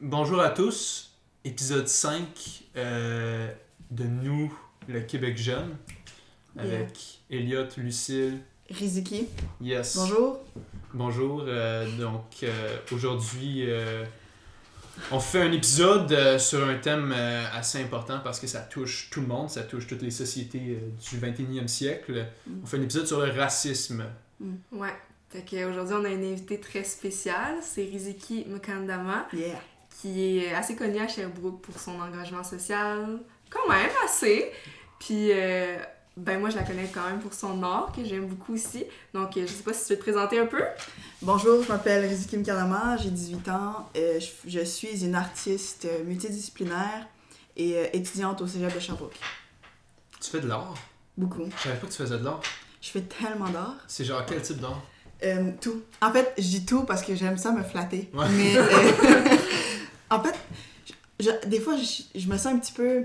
Bonjour à tous, épisode 5 euh, de Nous, le Québec jeune, avec Elliot, Lucille, Riziki. yes. Bonjour. Bonjour, euh, donc euh, aujourd'hui euh, on fait un épisode euh, sur un thème euh, assez important parce que ça touche tout le monde, ça touche toutes les sociétés euh, du 21e siècle. Mm. On fait un épisode sur le racisme. Ouais. Fait qu'aujourd'hui, on a une invitée très spéciale. C'est Riziki Mukandama, Yeah. Qui est assez connue à Sherbrooke pour son engagement social. Quand même, assez. Puis, euh, ben moi, je la connais quand même pour son art, que j'aime beaucoup aussi. Donc, euh, je sais pas si tu veux te présenter un peu. Bonjour, je m'appelle Riziki Mkanama, j'ai 18 ans. Euh, je, je suis une artiste multidisciplinaire et euh, étudiante au cégep de Sherbrooke. Tu fais de l'art? Beaucoup. Je savais pas que tu faisais de l'art. Je fais tellement d'art. C'est genre quel type d'art? Euh, tout. En fait, je dis tout parce que j'aime ça me flatter. Ouais. Mais euh, en fait, je- des fois, je, je me sens un petit peu.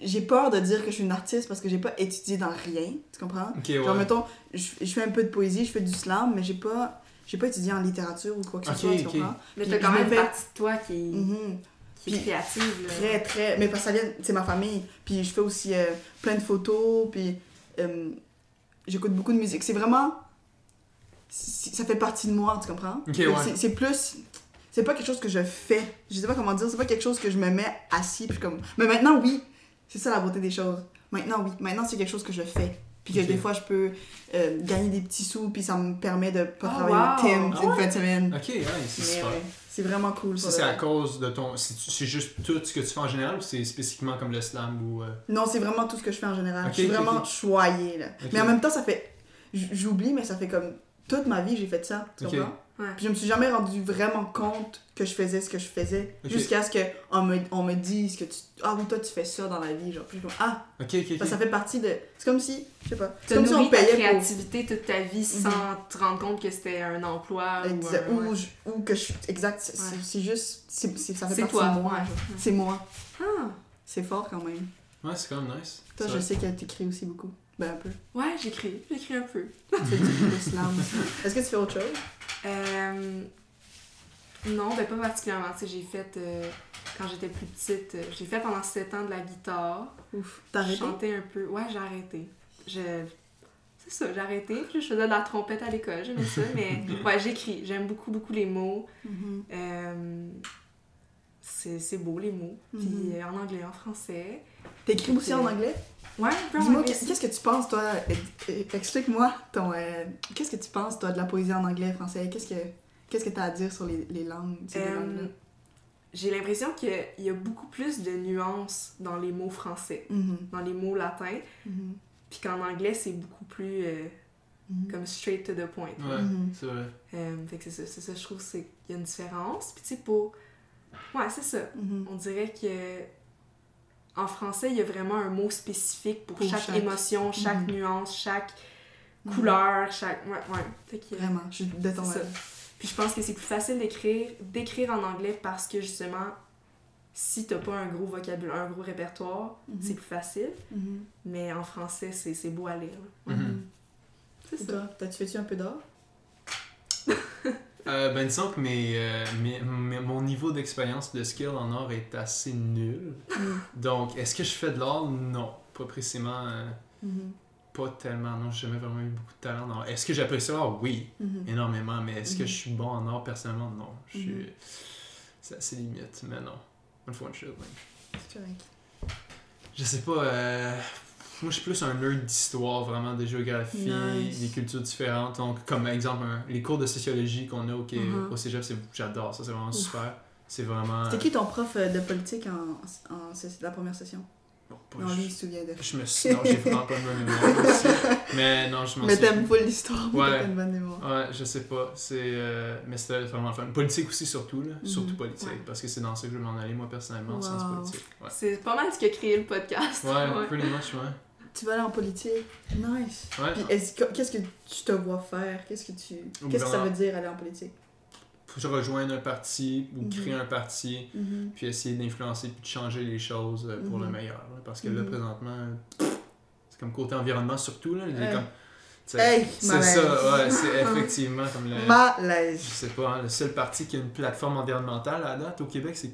J'ai peur de dire que je suis une artiste parce que j'ai pas étudié dans rien. Tu comprends? Ok, Genre, ouais. mettons, je, je fais un peu de poésie, je fais du slam, mais j'ai pas, j'ai pas étudié en littérature ou quoi que ce soit, tu comprends? Mais t'as quand même partie de toi qui, Mhm. qui est Puis- créative. Là. Très, très. Mais parce que ça vient, c'est ma famille. Puis je fais aussi euh, plein de photos, puis euh, j'écoute beaucoup de musique. C'est vraiment. Ça fait partie de moi, tu comprends? Ouais. C'est plus. C'est pas quelque chose que je fais. Je sais pas comment dire. C'est pas quelque chose que je me mets assis, puis comme. Mais maintenant, oui. C'est ça la beauté des choses. Maintenant, oui. Maintenant, c'est quelque chose que je fais. Puis que des fois, je peux euh, gagner des petits sous, puis ça me permet de pas Oh, travailler au wow. Tim Ah une ouais? fin de semaine. Ok, ouais, c'est super. ouais, c'est vraiment cool. Ça, c'est à cause de ton. C'est c'est juste tout ce que tu fais en général ou c'est spécifiquement comme le slam ou. euh, Non, c'est vraiment tout ce que je fais en général. Ok, je suis vraiment choyée, là. Mais en même temps, ça fait... J'oublie, mais ça fait comme... Toute ma vie, j'ai fait ça, tu comprends? Ouais. Puis je me suis jamais rendu vraiment compte que je faisais ce que je faisais. Jusqu'à ce qu'on me, on me dise que tu... Ah oui, toi, tu fais ça dans la vie, genre. Puis je ah, Ok, ok, ok. parce que ça fait partie de... C'est comme si... Je sais pas. C'est comme si on ta payait pour... créativité toute ta vie sans te rendre compte que c'était un emploi ou un- ou, ouais. je- ou que je... Exact. C'est Ouais. c'est juste... c'est c'est- ça fait C'est partie toi, de moi. C'est moi. Ah. C'est fort, quand même. Ouais, c'est quand même nice. Toi, C'est je vrai. sais qu'elle t'écrit aussi beaucoup. Ben, un peu. Ouais, j'écris. J'écris un peu. Tu fais du du slam aussi. Est-ce que tu fais autre chose? Euh, non, ben pas particulièrement. Tu sais, j'ai fait, euh, quand j'étais plus petite, euh, j'ai fait pendant 7 ans de la guitare. Ouf. T'as Je arrêté? chantais un peu. Ouais, j'ai arrêté. Je... C'est ça, j'ai arrêté. Puis là, je faisais de la trompette à l'école, j'aimais ça. Mais ouais, j'écris. J'aime beaucoup, beaucoup les mots. Euh, c'est c'est beau, les mots. Puis Mhm. euh, en anglais, en français. T'écris aussi en anglais? Ouais, un peu en Dis-moi, qu'est-ce que tu penses, toi? Explique-moi ton. euh, Qu'est-ce que tu penses, toi, de la poésie en anglais, français? Qu'est-ce que qu'est-ce que t'as à dire sur les, les langues, ces Euh? J'ai l'impression qu'il y a beaucoup plus de nuances dans les mots français, Mhm, dans les mots latins. mhm, Puis qu'en anglais, c'est beaucoup plus euh, mhm. comme straight to the point. Ouais, c'est vrai. Euh, fait que c'est ça, c'est ça, je trouve qu'il y a une différence. Puis tu sais, pour. Ouais, c'est ça. On dirait que. En français, il y a vraiment un mot spécifique pour, Pour chaque, chaque. émotion, chaque Mhm. nuance, chaque Mhm. couleur, chaque. Ouais, ouais. Fait que- Vraiment, je suis de ton avis. Puis je pense que c'est plus facile d'écrire, d'écrire en anglais parce que justement, si t'as pas un gros vocabulaire, un gros répertoire, Mhm. c'est plus facile. Mais en français, c'est c'est beau à lire. C'est ça. toi, t'as-tu fait-tu un peu d'art? Euh, ben disons que mes, euh, mon niveau d'expérience de skill en art est assez nul. Mhm, Donc, est-ce que je fais de l'art? Non. Pas précisément. euh, mhm, pas tellement. Non, j'ai jamais vraiment eu beaucoup de talent dans l'art. Est-ce que j'apprécie l'art? Oui, mhm. énormément. Mais est-ce que Mhm. je suis bon en art personnellement? Non. Je suis... C'est assez limite, mais non. Correct. Je sais pas. Euh, Moi, je suis plus un nerd d'histoire, vraiment, de géographie, Nice. des cultures différentes. Donc, comme exemple, un- les cours de sociologie qu'on a au, Mhm. au cégep, j'adore ça, c'est vraiment super. C'est vraiment. C'était qui ton prof euh, de politique en, en, la première session? Bon, pas- Non, lui, il je, se souvient de. je me suis. Non, j'ai vraiment pas de bonne mémoire aussi. Mais non, je m'en Mais t'aimes pas l'histoire, mais Ouais. t'as pas une bonne mémoire. Ouais, je sais pas. C'est, euh, mais c'était vraiment le fun. Politique aussi, surtout. Là. Surtout Mhm. politique. Ouais. Parce que c'est dans ça que je veux m'en aller, moi, personnellement, en sciences politiques. Ouais, C'est pas mal ce qui a créé le podcast. ouais, pretty much, ouais. Tu vas aller en politique. Nice. Ouais. Puis est-ce que- qu'est-ce que tu te vois faire? Qu'est-ce que tu. Qu'est-ce que ça veut dire aller en politique? Faut je rejoigne un parti ou Mhm. créer un parti. Mhm. puis essayer d'influencer puis de changer les choses euh, pour Mhm. le meilleur. là. parce que là, Mhm. présentement, c'est comme côté environnement surtout. Là, comme. Hey, c'est ça, ouais, c'est effectivement comme le. Je Malaise. sais pas, hein, le seul parti qui a une plateforme environnementale à la date au Québec, c'est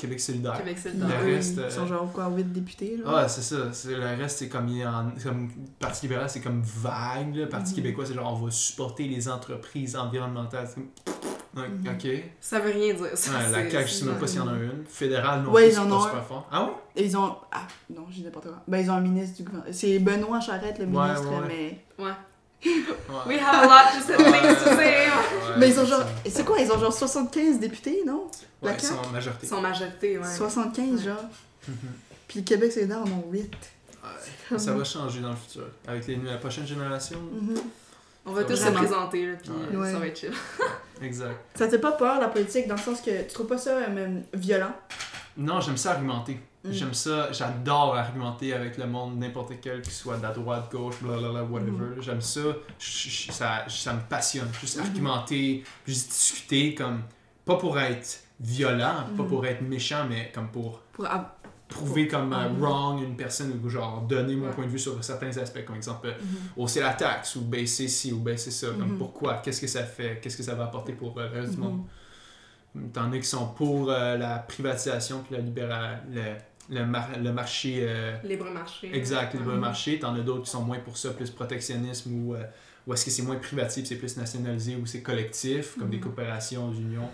Québec solidaire. Québec, c'est Le le Ils- reste, Ils euh, sont genre quoi, 8 députés, là? Ouais, c'est ça. C'est, le reste, c'est comme, il est en, comme. Parti libéral, c'est comme vague. là. Parti Mhm. québécois, c'est genre on va supporter les entreprises environnementales. C'est comme. Ouais, Mhm. Ok. Ça veut rien dire, ça. la c'est- CAQ, je sais même pas s'il y en a une. Fédéral, non Ouais, plus, ils c'est en pas ont super fort. Ah ouais? Et ils ont. Ah, non, j'ai n'importe quoi. Ben, ils ont un ministre du gouvernement. C'est Benoît Charette, le Ouais, ministre, ouais. mais. Ouais. Ouais. We have a lot to say, things to say. Ouais, mais ils ont genre. C'est quoi, ils ont genre 75 députés, non? Ouais, la ils sont CAQ? en majorité. Son majorité, ouais. 75, Ouais. genre. Puis le Québec solidaire en ont 8. Ouais. Ça va changer dans le futur. Avec les, la prochaine génération. Mhm. On va tous se Vraiment. présenter, là, puis Ouais. euh, Ouais. ça va être chill. Exact. Ça te fait pas peur, la politique, dans le sens que tu trouves pas ça euh, même violent? Non, j'aime ça argumenter. Mm. J'aime ça, j'adore argumenter avec le monde, n'importe quel, qu'il soit de la droite, gauche, blablabla, whatever. Mm-hmm. J'aime ça. Ça. Ça me passionne. Juste Mhm. argumenter, juste discuter, comme. Pas pour être violent, pas Mhm. pour être méchant, mais comme pour Pour. prouver comme euh, Mhm. wrong une personne ou genre donner mon Ouais. point de vue sur certains aspects, comme exemple euh, mhm. hausser la taxe ou baisser ci ou baisser ça. Comme pourquoi Qu'est-ce que ça fait Qu'est-ce que ça va apporter pour le reste du monde T'en as qui sont pour euh, la privatisation puis la libéra- le, le, mar- le marché euh, Libre marché. exact, le libre marché. T'en as d'autres qui sont moins pour ça, plus protectionnisme ou, euh, ou est-ce que c'est moins privatif, c'est plus nationalisé ou c'est collectif, comme des Mhm. coopérations, des unions.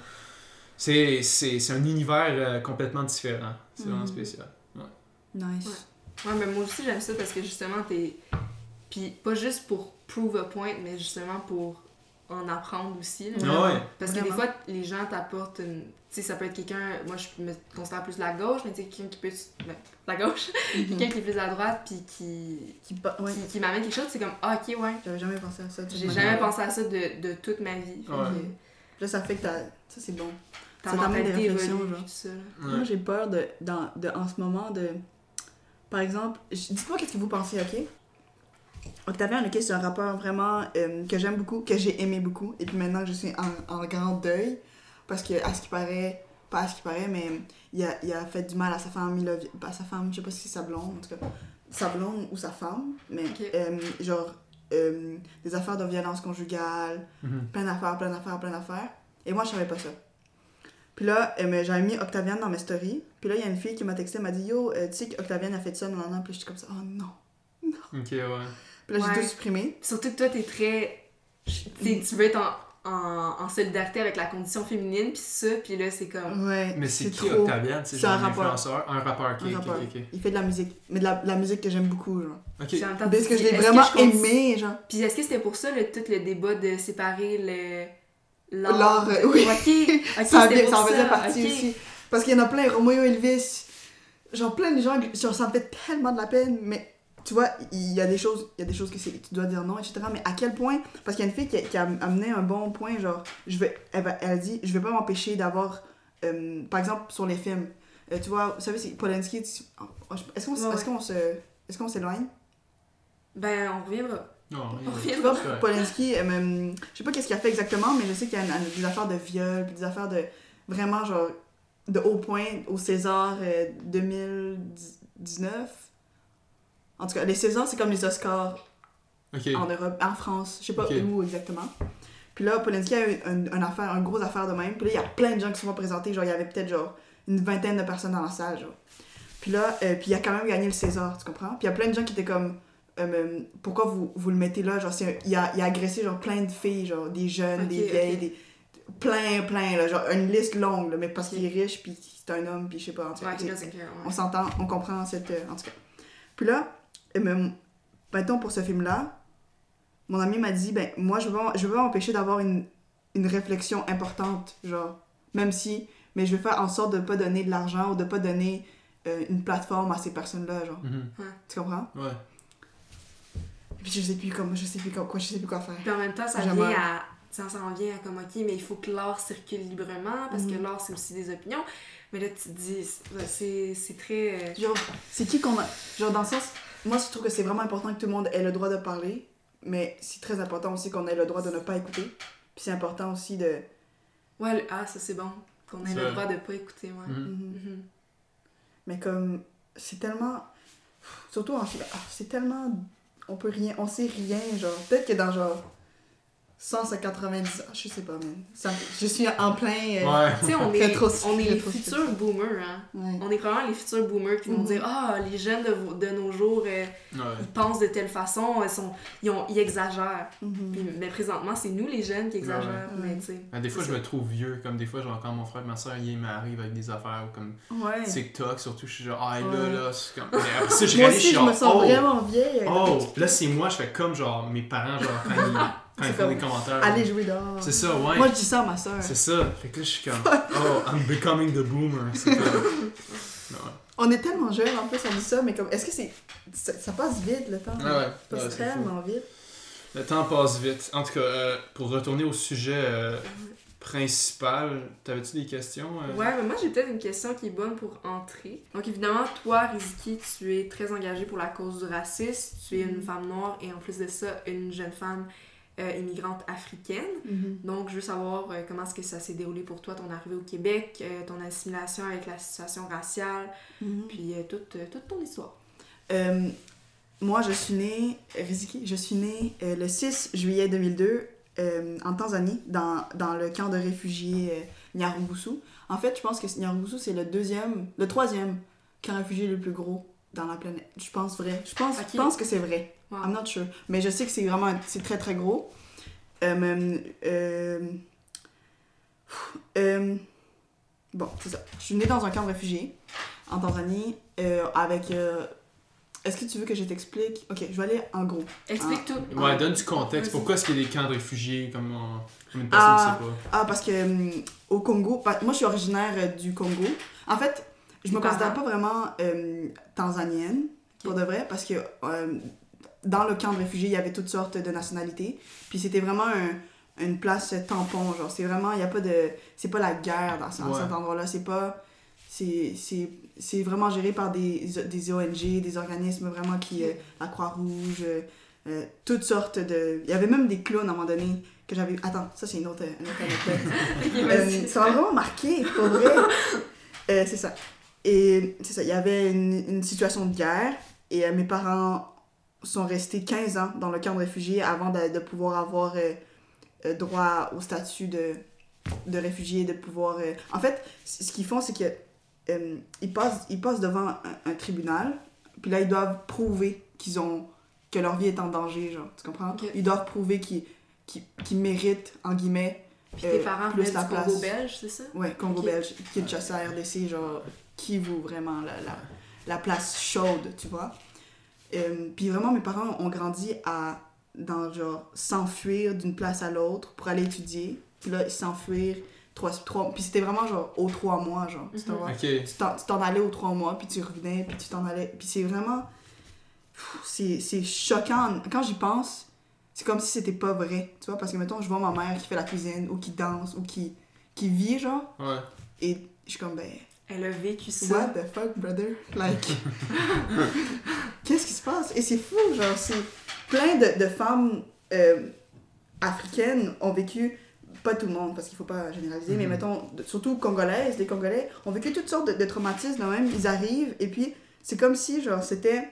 C'est, c'est, c'est un univers euh, complètement différent. C'est vraiment Mhm. spécial. Nice. Ouais, mais moi aussi j'aime ça parce que justement t'es. Puis pas juste pour prove a point, mais justement pour en apprendre aussi. là. Ah ouais. Parce que des fois, les gens t'apportent une. Tu sais, ça peut être quelqu'un. Moi, je me considère plus la gauche, mais tu sais, quelqu'un qui peut. ben, la gauche. Mhm. quelqu'un qui est plus la droite, puis qui. Qui ouais. qui, qui m'amène quelque chose, c'est comme, ah, ok, ouais. J'avais jamais pensé à ça. J'ai jamais pensé à ça de, de toute ma vie. Ouais. que Là, ça fait que t'as. Ça, c'est bon. ta Ça t'amène des réflexions, évolue, genre. tout ça. Moi, j'ai peur de, dans, de, en ce moment, de. Par exemple, dites-moi qu'est-ce que vous pensez, ok? Octavien, ok, c'est un rappeur vraiment euh, que j'aime beaucoup, que j'ai aimé beaucoup, et puis maintenant que je suis en, en grand deuil, parce que, à ce qui paraît, pas à ce qui paraît, mais il a, il a fait du mal à sa femme, il a, pas sa femme, je sais pas si c'est sa blonde, en tout cas, sa blonde ou sa femme, mais euh, genre, euh, des affaires de violence conjugale, Mhm. plein d'affaires, plein d'affaires, plein d'affaires. Et moi, je savais pas ça. Puis là, euh, j'avais mis Octaviane dans mes stories. Puis là, il y a une fille qui m'a texté, elle m'a dit Yo, euh, tu sais qu'Octaviane a fait ça, non, non, non. Puis j'étais comme ça, oh non. Ok, ouais. Puis là, j'ai tout supprimé. Surtout que toi, t'es très. t'es- tu veux être en, en, en solidarité avec la condition féminine, puis ça, puis là, c'est comme. Ouais. Mais c'est qui trop. Octavian C'est genre un un rappeur. influenceur Un rappeur, Un ok, ok. Il fait de la musique. Mais de la, la musique que j'aime beaucoup, genre. Ok. Parce que je l'ai vraiment je aimé, genre. Puis est-ce que c'était pour ça, le, tout le débat de séparer le. L'art, euh, oui. Ok, ok, ça, ça en faisait partie aussi. Parce qu'il y en a plein, Romeo Elvis, genre plein de gens, genre ça me fait tellement de la peine, mais tu vois, il y a des choses, il y a des choses que c'est- tu dois dire non, etc. Mais à quel point, parce qu'il y a une fille qui a, qui a amené un bon point, genre, je vais, elle, va- elle a dit, je vais pas m'empêcher d'avoir, euh, par exemple, sur les films, euh, tu vois, vous savez, c'est Polanski, oh, je- est-ce qu'on qu'on se, est-ce qu'on s'éloigne? Ben, on reviendra. Non, On rien. revient Tu vois, Ouais. Polanski, euh, même, je sais pas qu'est-ce qu'il a fait exactement, mais je sais qu'il y a une- une- des affaires de viol, puis des affaires de vraiment genre de haut point au César euh, 2019. En tout cas, les Césars, c'est comme les Oscars en Europe, en France, je sais pas où exactement. Puis là, Polanski a eu un, un affaire, un gros affaire de même. Puis là, il y a plein de gens qui sont pas présentés. Genre, il y avait peut-être genre une vingtaine de personnes dans la salle, genre. Puis là, euh, puis il a quand même gagné le César, tu comprends? Puis il y a plein de gens qui étaient comme, euh, pourquoi vous, vous le mettez là? Genre, c'est un- il, a, il a agressé genre plein de filles, genre des jeunes, des vieilles, des... plein, plein, là, genre une liste longue, là, mais parce qu'il est riche, puis c'est un homme, puis je sais pas, en tout cas, Ouais, on s'entend, on comprend cette. euh, en tout cas. Puis là, euh, même, mettons pour ce film-là, mon ami m'a dit ben, moi, je veux je veux pas m'empêcher d'avoir une, une réflexion importante, genre, même si. Mais je veux faire en sorte de pas donner de l'argent ou de pas donner euh, une plateforme à ces personnes-là, genre. Mhm. Tu comprends? Ouais. Puis je sais plus comment, je sais plus quoi, je sais plus quoi faire. Puis en même temps, ça Jamais. vient à. Ça s'en vient à comme, ok, mais il faut que l'art circule librement, parce que Mhm. l'art, c'est aussi des opinions. Mais là, tu te dis, c'est c'est très. euh, Genre, c'est qui qu'on a. Genre, dans le sens. Moi, je trouve que c'est vraiment important que tout le monde ait le droit de parler, mais c'est très important aussi qu'on ait le droit de ne pas écouter. Puis c'est important aussi de. Ouais, le- ah, ça c'est bon. Qu'on ait Ça- le droit de pas écouter, ouais. Mhm. Mhm. Mhm. Mais comme, c'est tellement. Surtout en ah, c'est tellement on peut rien, on sait rien, genre. Peut-être que dans genre 190 ans, je sais pas, man. Ça- je suis en plein. euh, Ouais. Tu sais, on est, on est les futurs boomers, hein. ouais. On est probablement les futurs boomers qui vont Mhm. dire Ah, les jeunes de, vos- de nos jours, euh, Ouais. ils pensent de telle façon, ils, sont, ils, ont, ils exagèrent. Mhm. Puis, mais présentement, c'est nous les jeunes qui exagèrent. Ouais. Mais tu sais. Des fois, je me trouve vieux. Comme des fois, genre, quand mon frère et ma soeur, ils m'arrivent avec des affaires comme Ouais. TikTok, surtout, je suis genre, ah, là, Ouais. là, c'est comme. Mais après ça, je Moi aussi, je genre, me sens oh, vraiment vieille. Oh, là, c'est moi, je fais comme, genre, mes parents, genre, quand ils, quand ils C'est font des comme, commentaires. Allez jouer dehors. C'est ça, ouais. Moi, je dis ça à ma soeur. C'est ça. Fait que là, je suis comme, oh, I'm becoming the boomer. C'est comme. Ouais. On est tellement jeunes en plus, on dit ça, mais comme, est-ce que c'est. Ça, ça passe vite le temps? Ah ouais. Ça passe Ouais, c'est fou. tellement vite. Le temps passe vite. En tout cas, euh, pour retourner au sujet euh, principal, t'avais-tu des questions? euh? Ouais, mais moi j'ai peut-être une question qui est bonne pour entrer. Donc évidemment, toi, Riziki, tu es très engagée pour la cause du racisme. Tu es une Mhm. femme noire et en plus de ça, une jeune femme euh, immigrante africaine. Mm-hmm. Donc je veux savoir euh, comment est-ce que ça s'est déroulé pour toi, ton arrivée au Québec, euh, ton assimilation avec la situation raciale, Mhm. puis toute, toute ton histoire. Moi, je suis née, Riziki, je suis née le 6 juillet 2002 euh, en Tanzanie, dans, dans le camp de réfugiés Nyarugusu. En fait, je pense que Nyarugusu, c'est le deuxième, le troisième camp réfugié le plus gros dans la planète. Je pense vrai. Je pense, Ok. je pense que c'est vrai. Wow. I'm not sure. Mais je sais que c'est vraiment, c'est très très gros. Euh, euh, euh, bon, c'est ça. Je suis née dans un camp de réfugiés en Tanzanie euh, avec... euh, est-ce que tu veux que je t'explique? Ok, je vais aller en gros. Explique Ah. tout. Ouais, donne du contexte. Pourquoi est-ce qu'il y a des camps de réfugiés comme, une personne Ah. ne sait pas? Ah, parce que au Congo, moi je suis originaire euh, du Congo. En fait, je me considère pas vraiment euh, tanzanienne, pour de vrai, parce que euh, dans le camp de réfugiés, il y avait toutes sortes de nationalités. Puis c'était vraiment un- une place tampon, genre. C'est vraiment, il y a pas de. C'est pas la guerre dans, ce- dans Ouais. cet endroit-là. C'est pas. C'est c'est- c'est vraiment géré par des, des ONG, des organismes vraiment qui. euh, la Croix-Rouge, euh, euh, toutes sortes de. Il y avait même des clowns à un moment donné que j'avais. Attends, ça c'est une autre, une autre anecdote. Euh, ça m'a vraiment marqué, pour vrai. Euh, c'est ça. Et c'est ça, il y avait une, une situation de guerre et euh, mes parents sont restés 15 ans dans le camp de réfugiés avant de, de pouvoir avoir euh, euh, droit au statut de, de réfugié, de pouvoir... euh, En fait, ce qu'ils font, c'est que euh, ils, passent, ils passent devant un, un tribunal, puis là, ils doivent prouver qu'ils ont... que leur vie est en danger, genre, tu comprends? Ils doivent prouver qu'ils qu'ils- qu'ils méritent, en guillemets, Puis tes parents plus la du Congo place. belge, c'est ça? Ouais, Congo Ok. belge, Kinshasa, RDC, genre, qui vaut vraiment la, la, la place chaude, tu vois? Euh, Puis vraiment, mes parents ont grandi à, dans genre, s'enfuir d'une place à l'autre pour aller étudier. Puis là, s'enfuir, trois, trois, puis c'était vraiment genre aux trois mois, genre, tu Mhm. vois. Ok. Tu t'en- tu t'en allais aux trois mois, puis tu revenais, puis tu t'en allais. Puis c'est vraiment. C'est choquant. Quand j'y pense, c'est comme si c'était pas vrai. Tu vois, parce que mettons, je vois ma mère qui fait la cuisine, ou qui danse, ou qui, qui vit, genre, Ouais. et je suis comme, ben, Elle a vécu ça. what the fuck, brother? Like. Qu'est-ce qui se passe? Et c'est fou, genre, c'est. Plein de, de femmes euh, africaines ont vécu. Pas tout le monde, parce qu'il faut pas généraliser, mais Mhm. mettons, de- surtout congolaises, les Congolais ont vécu toutes sortes de, de traumatismes, de même. Ils arrivent, et puis c'est comme si, genre, c'était.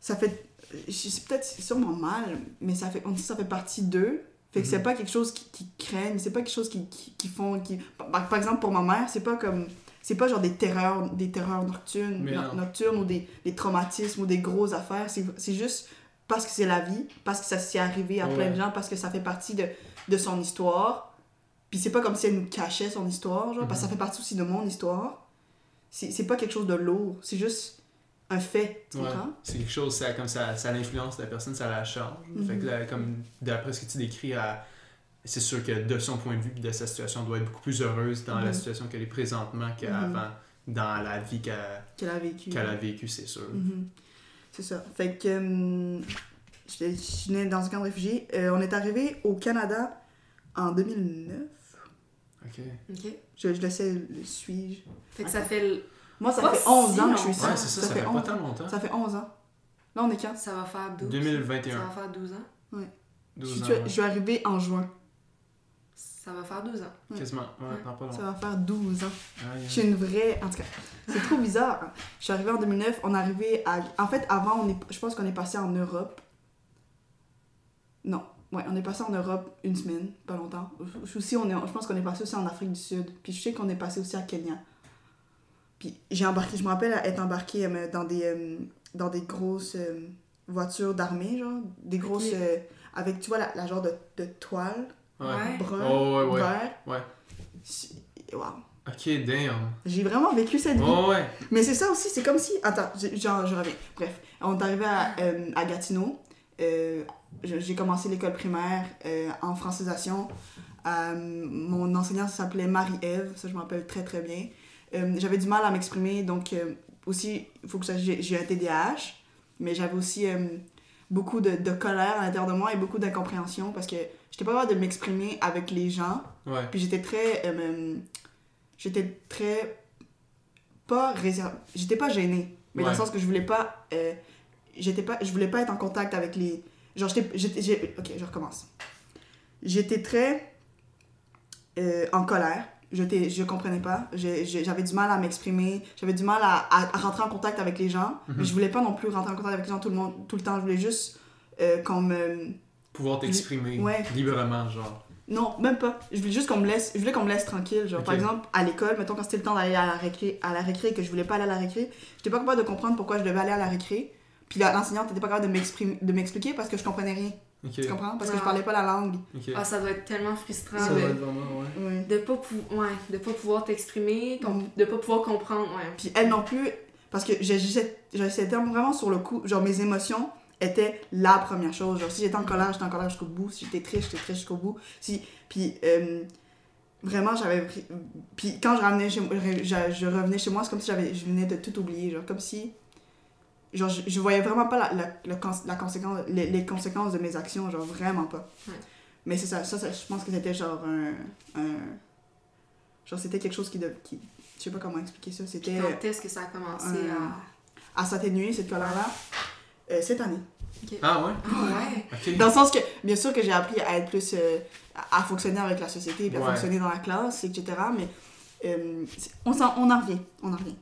Ça fait. je- C'est peut-être c'est sûrement mal, mais ça fait, on dit que ça fait partie d'eux. Fait que c'est Mhm. pas quelque chose qui, qui craignent, c'est pas quelque chose qui, qui, qui font. Qui... Par, par exemple, pour ma mère, c'est pas comme. C'est pas genre des terreurs, des terreurs nocturnes, no- nocturnes ou des, des traumatismes ou des grosses affaires. C'est juste parce que c'est la vie, parce que ça s'est arrivé à plein de gens, parce que ça fait partie de, de son histoire. Puis c'est pas comme si elle nous cachait son histoire, genre, parce que ça Mhm. fait partie aussi de mon histoire. C'est pas quelque chose de lourd, c'est juste un fait, tu Ouais. comprends? C'est quelque chose, ça, comme ça, ça l'influence la personne, ça la change. Fait que Mhm. là, comme d'après ce que tu décris, c'est sûr que de son point de vue, de sa situation, elle doit être beaucoup plus heureuse dans la Mhm. situation qu'elle est présentement qu'avant, dans la vie qu'elle Qu'elle a vécu. qu'elle a vécue, c'est sûr. Mhm. C'est ça. Fait que hum, je suis née dans un camp de réfugiés. Euh, on est arrivé au Canada en 2009. Ok. Ok. Je, je le sais, le suis-je? Fait que ça fait. Moi, ça Pas fait 11 si ans que je suis ici. Ouais, c'est ça, ça, fait, pas 11 tant longtemps. Ça fait 11 ans. Là, on est quand? Ça va faire 12. 2021. Ça va faire 12 ans. Je 12 suis, ans. je suis arrivée en juin. Ça va faire 12 ans. Ouais. Quasiment. Ouais, Ouais. non, pas Ça va faire 12 ans. Je suis une vraie. En tout cas, c'est trop bizarre. hein. Je suis arrivée en 2009, on est arrivé à. En fait, avant, on est... je pense qu'on est passé en Europe. Non. Ouais, on est passé en Europe une semaine, pas longtemps. Aussi, on est... je pense qu'on est passé aussi en Afrique du Sud. Puis je sais qu'on est passé aussi à Kenya. Puis j'ai embarqué, je me rappelle être embarquée euh, dans des, euh, dans des grosses euh, voitures d'armée, genre. Des grosses. Euh, avec, tu vois, la, la genre de, de toile, Ouais. Ouais. brun, Oh, ouais, ouais. vert. Ouais. Wow. Ok, damn. J'ai vraiment vécu cette vie. Oh, ouais. Mais c'est ça aussi, c'est comme si. Attends, je, genre, je reviens. Bref, on est arrivé à, euh, à Gatineau. Euh, J'ai commencé l'école primaire euh, en francisation. Euh, mon enseignante s'appelait Marie-Ève, ça je me rappelle très très bien. Euh, j'avais du mal à m'exprimer, donc euh, aussi, il faut que ça, j'ai j'ai un TDAH, mais j'avais aussi euh, beaucoup de, de colère à l'intérieur de moi et beaucoup d'incompréhension parce que j'étais pas capable de m'exprimer avec les gens. Ouais. Puis j'étais très. j'étais très. Pas réservée. J'étais pas gênée. Mais dans le sens que je voulais pas. j'étais pas. Je voulais pas être en contact avec les. Genre, j'étais. j'étais- j'ai- Ok, je recommence. J'étais très. euh, en colère. J'étais, je comprenais pas. J'avais du mal à m'exprimer. J'avais du mal à, à- à rentrer en contact avec les gens. Mhm. Mais je voulais pas non plus rentrer en contact avec les gens tout le, monde, tout le temps. Je voulais juste euh, qu'on me. Pouvoir t'exprimer Ouais. librement, genre. Non, même pas. Je voulais juste qu'on me laisse, je voulais qu'on me laisse tranquille. Genre, par exemple, à l'école, mettons quand c'était le temps d'aller à la récré, à la récré et que je voulais pas aller à la récré, j'étais pas capable de comprendre pourquoi je devais aller à la récré. Puis l'enseignante était pas capable de m'expliquer parce que je comprenais rien. Ok. Tu comprends? Parce que je parlais pas la langue. Ah, ça doit être tellement frustrant Ça de, va être vraiment, ouais. Ouais. de, pas pou- ouais, de pas pouvoir t'exprimer, com- Mhm. de pas pouvoir comprendre. Ouais. Puis elle non plus, parce que j'ai- j'ai- j'étais vraiment sur le coup, genre mes émotions étaient la première chose. Genre si j'étais en colère, j'étais en colère jusqu'au bout. Si j'étais triste, j'étais triste jusqu'au bout. Si, puis euh, vraiment, j'avais pris- Puis quand je, ramenais chez je revenais chez moi, c'est comme si j'avais, je venais de tout oublier. Genre comme si. Genre, je, je voyais vraiment pas la, la, la, cons- la conséquence, les, les conséquences de mes actions, genre vraiment pas. Ouais. Mais c'est ça, ça, ça, je pense que c'était genre un. un genre, c'était quelque chose qui, de, qui. Je sais pas comment expliquer ça. C'était. Quand est-ce que ça a commencé à. à s'atténuer, cette colère-là, euh, cette année. Ah, ouais? Ah ouais! Dans le sens que, bien sûr que j'ai appris à être plus... euh, à fonctionner avec la société, puis à Ouais. fonctionner dans la classe, etc. Mais euh, on, en revient, on en revient.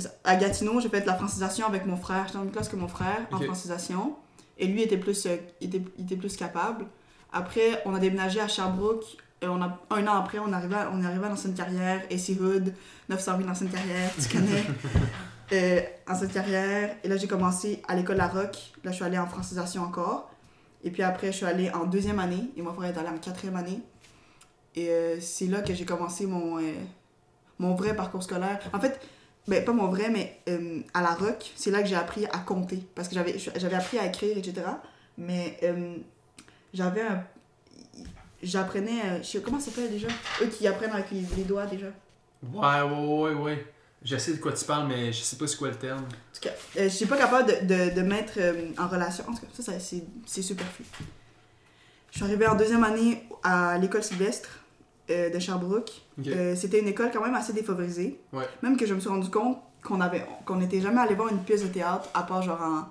Ça. À Gatineau, j'ai fait de la francisation avec mon frère. J'étais dans même classe que mon frère en francisation. Et lui était plus, euh, il était, il était plus capable. Après, on a déménagé à Sherbrooke. Et on a, un an après, on arrivait, on est arrivé à l'ancienne carrière, AC Hood, 908 l'ancienne carrière, tu connais. euh, ancienne carrière. Et là, j'ai commencé à l'école La Roque. Là, je suis allée en francisation encore. Et puis après, je suis allée en deuxième année. Et mon frère est allé en quatrième année. Et euh, c'est là que j'ai commencé mon, euh, mon vrai parcours scolaire. En fait, ben, pas mon vrai, mais euh, à La Roque, c'est là que j'ai appris à compter. Parce que j'avais j'avais appris à écrire, etc. Mais euh, j'avais un. J'apprenais. euh, je sais comment ça s'appelle déjà? Eux qui apprennent avec les, les doigts déjà. Ouais, ouais, ouais, ouais. Je sais de quoi tu parles, mais je sais pas c'est quoi le terme. En tout cas, je suis pas capable de, de, de mettre en relation. En tout cas, ça, ça c'est, c'est superflu. Je suis arrivée en deuxième année à l'école Sylvestre euh, de Sherbrooke. Ok. Euh, c'était une école quand même assez défavorisée. Ouais. Même que je me suis rendu compte qu'on avait qu'on n'était jamais allé voir une pièce de théâtre, à part genre en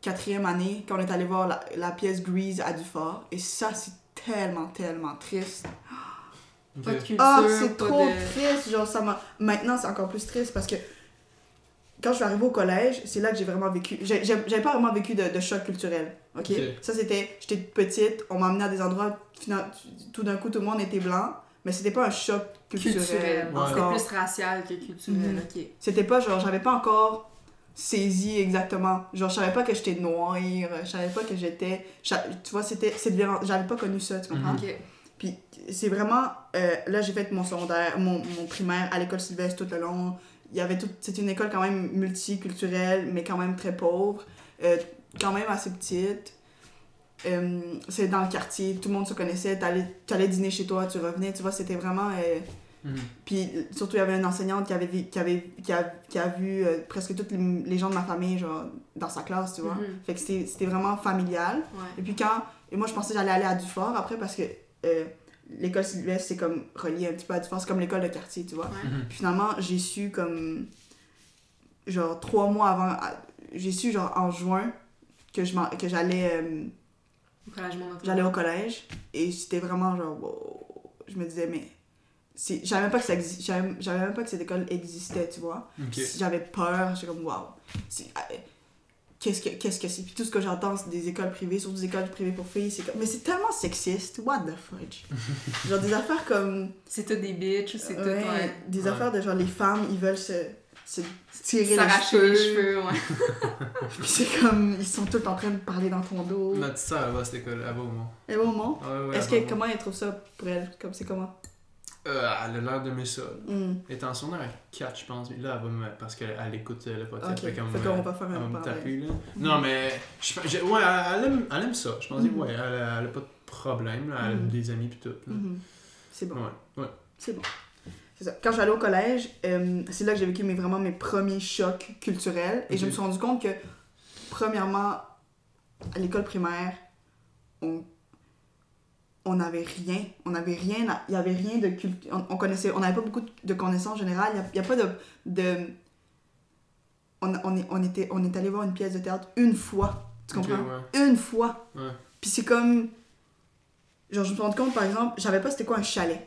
quatrième année, quand on est allé voir la, la pièce Grease à Dufort. Et ça, c'est tellement, tellement triste. Ok. Pas de culture, Ah, c'est pas trop de. triste. Genre, ça m'a... Maintenant, c'est encore plus triste parce que quand je suis arrivée au collège, c'est là que j'ai vraiment vécu. j'ai- j'ai- J'avais pas vraiment vécu de, de choc culturel. ok? Ça, c'était. J'étais petite, on m'a emmenée à des endroits, tout d'un coup, tout le monde était blanc, mais c'était pas un choc culturel. culturel. Ouais. C'était encore. plus racial que culturel, Mhm. ok. C'était pas genre, j'avais pas encore saisi exactement. Genre, je savais pas que j'étais noire, je savais pas que j'étais. Tu vois, c'était. J'avais pas connu ça, tu comprends? Mhm. Ok. Puis c'est vraiment. euh, là, j'ai fait mon secondaire, mon, mon primaire à l'école Sylvestre tout le long. Il y avait tout. C'était une école quand même multiculturelle, mais quand même très pauvre. euh, quand même assez petite. Euh, c'est dans le quartier, tout le monde se connaissait. T'allais allais dîner chez toi, tu revenais. Tu vois, c'était vraiment. euh, Mhm. puis surtout, il y avait une enseignante qui avait, qui avait, qui a, qui a vu euh, presque toutes les, les gens de ma famille, genre, dans sa classe, tu vois. Mhm. Fait que c'était vraiment familial. Ouais. Et puis quand. Et moi, je pensais que j'allais aller à Dufort après parce que euh, l'école Sylvestre, c'est comme relié un petit peu à Dufort. C'est comme l'école de quartier, tu vois. Ouais. Puis finalement, j'ai su comme. Genre, trois mois avant. J'ai su, genre, en juin, que je m'en- que j'allais euh, Au collège Montmartre. j'allais au collège. Et c'était vraiment genre. wow. je me disais, mais. Je savais même pas que ça exi- même pas que cette école existait, tu vois. J'avais peur, j'étais comme, waouh. Qu'est-ce que qu'est-ce que c'est? Puis tout ce que j'entends, c'est des écoles privées, surtout des écoles privées pour filles, c'est comme. Mais c'est tellement sexiste, what the fudge? genre des affaires comme. C'est tout des bitches, c'est tout. Ouais, Ouais. Des Ouais. affaires de genre les femmes, ils veulent se, se tirer les S'arracher cheveux. les cheveux, ouais. Puis c'est comme, ils sont tous en train de parler dans ton dos. Petite sœur, elle va à cette école, elle va au Mont. Et au moment, Ouais, ouais, est-ce elle que, va comment elle trouve ça pour elle? Comme c'est comment? Euh, elle a l'air d'aimer ça. Hmm. Elle est en son à 4, je pense. Mais là, elle va me. Parce qu'elle elle écoute euh, le podcast. Ok, Fait fait qu'on va faire un taper, là. Non, mais. Je, pense- je- ouais, elle, aime, elle aime ça. Je pense que Mhm. ouais, elle, elle a pas de problème. là. Elle a Mhm. des amis pis tout. C'est bon. Ouais, ouais. C'est bon. C'est ça. Quand j'allais au collège, euh, c'est là que j'ai vécu mes, vraiment mes premiers chocs culturels. Et je me suis rendu compte que, premièrement, à l'école primaire, on on n'avait rien. On n'avait rien. à- Il n'y avait rien de culture. On, on connaissait. On n'avait pas beaucoup de connaissances générales. Il n'y a, pas de. de on, on, est, on, était, on est allé voir une pièce de théâtre une fois. Tu comprends? ouais. Une fois. Ouais. Puis c'est comme. Genre, je me suis rendu compte, par exemple, je savais pas c'était quoi un chalet.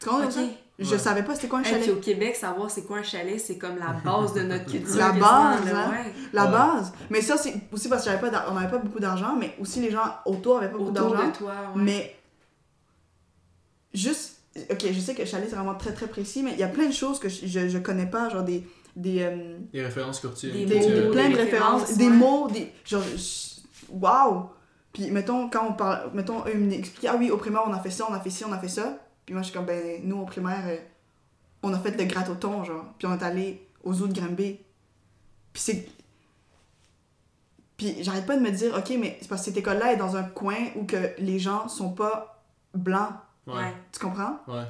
Tu comprends. Je Ouais. savais pas c'était quoi un Hey, chalet. puis au Québec, savoir c'est quoi un chalet, c'est comme la base de notre culture. La base, hein? ouais. La Ouais. base. Mais ça, c'est aussi parce que j'avais pas on n'avait pas beaucoup d'argent, mais aussi les gens autour avaient pas beaucoup Autour d'argent. de toi, ouais. Mais juste. Ok, je sais que chalet, c'est vraiment très très précis, mais il y a plein de choses que je, je, je connais pas, genre des. des, euh, Des références courtiers. Des des, mots, des- des plein de références, des mots, des. Genre. Waouh! Puis mettons, quand on parle. Mettons, eux, ils m'expliquaient, ah oui, au primaire, on a fait ça, on a fait ci, on a fait ça. Puis moi, je suis comme, ben, nous, au primaire, euh, on a fait le gratte au thon, genre. Puis on est allé aux zoo de Granby. Puis c'est. Puis j'arrête pas de me dire, ok, mais c'est parce que cette école-là est dans un coin où que les gens sont pas blancs. Ouais. Tu comprends? Ouais.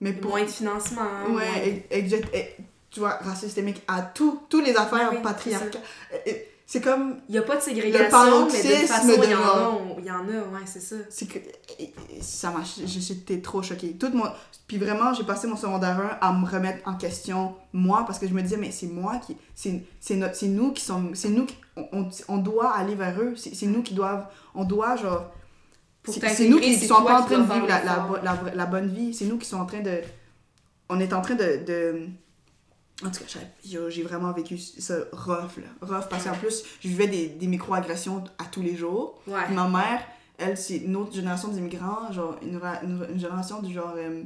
Mais pour. Moins de financement. hein, Ouais, et- tu vois, racisme systémique à tout, tous les affaires oui, patriarcales. C'est comme. Il n'y a pas de Le ségrégation, mais de façon, il y en a. Il y en a, ouais, c'est ça. C'est que. Ça m'a. J'étais trop choquée. Tout mon... Puis vraiment, j'ai passé mon secondaire 1 à me remettre en question, moi, parce que je me disais, mais c'est moi qui. C'est nous qui sommes. C'est nous qui. On, on, on doit aller vers eux. C'est nous qui doivent. On doit, genre. C'est nous qui toi pas en train de vivre la, la, la, la bonne vie. C'est nous qui sommes en train de. On est en train de. de... En tout cas, j'ai- vraiment vécu ça rough, là. Rough, parce qu'en plus, je vivais des, des micro-agressions à tous les jours. Ouais. Ma mère, elle, c'est une autre génération d'immigrants, genre une, ra- une, une génération du genre. euh,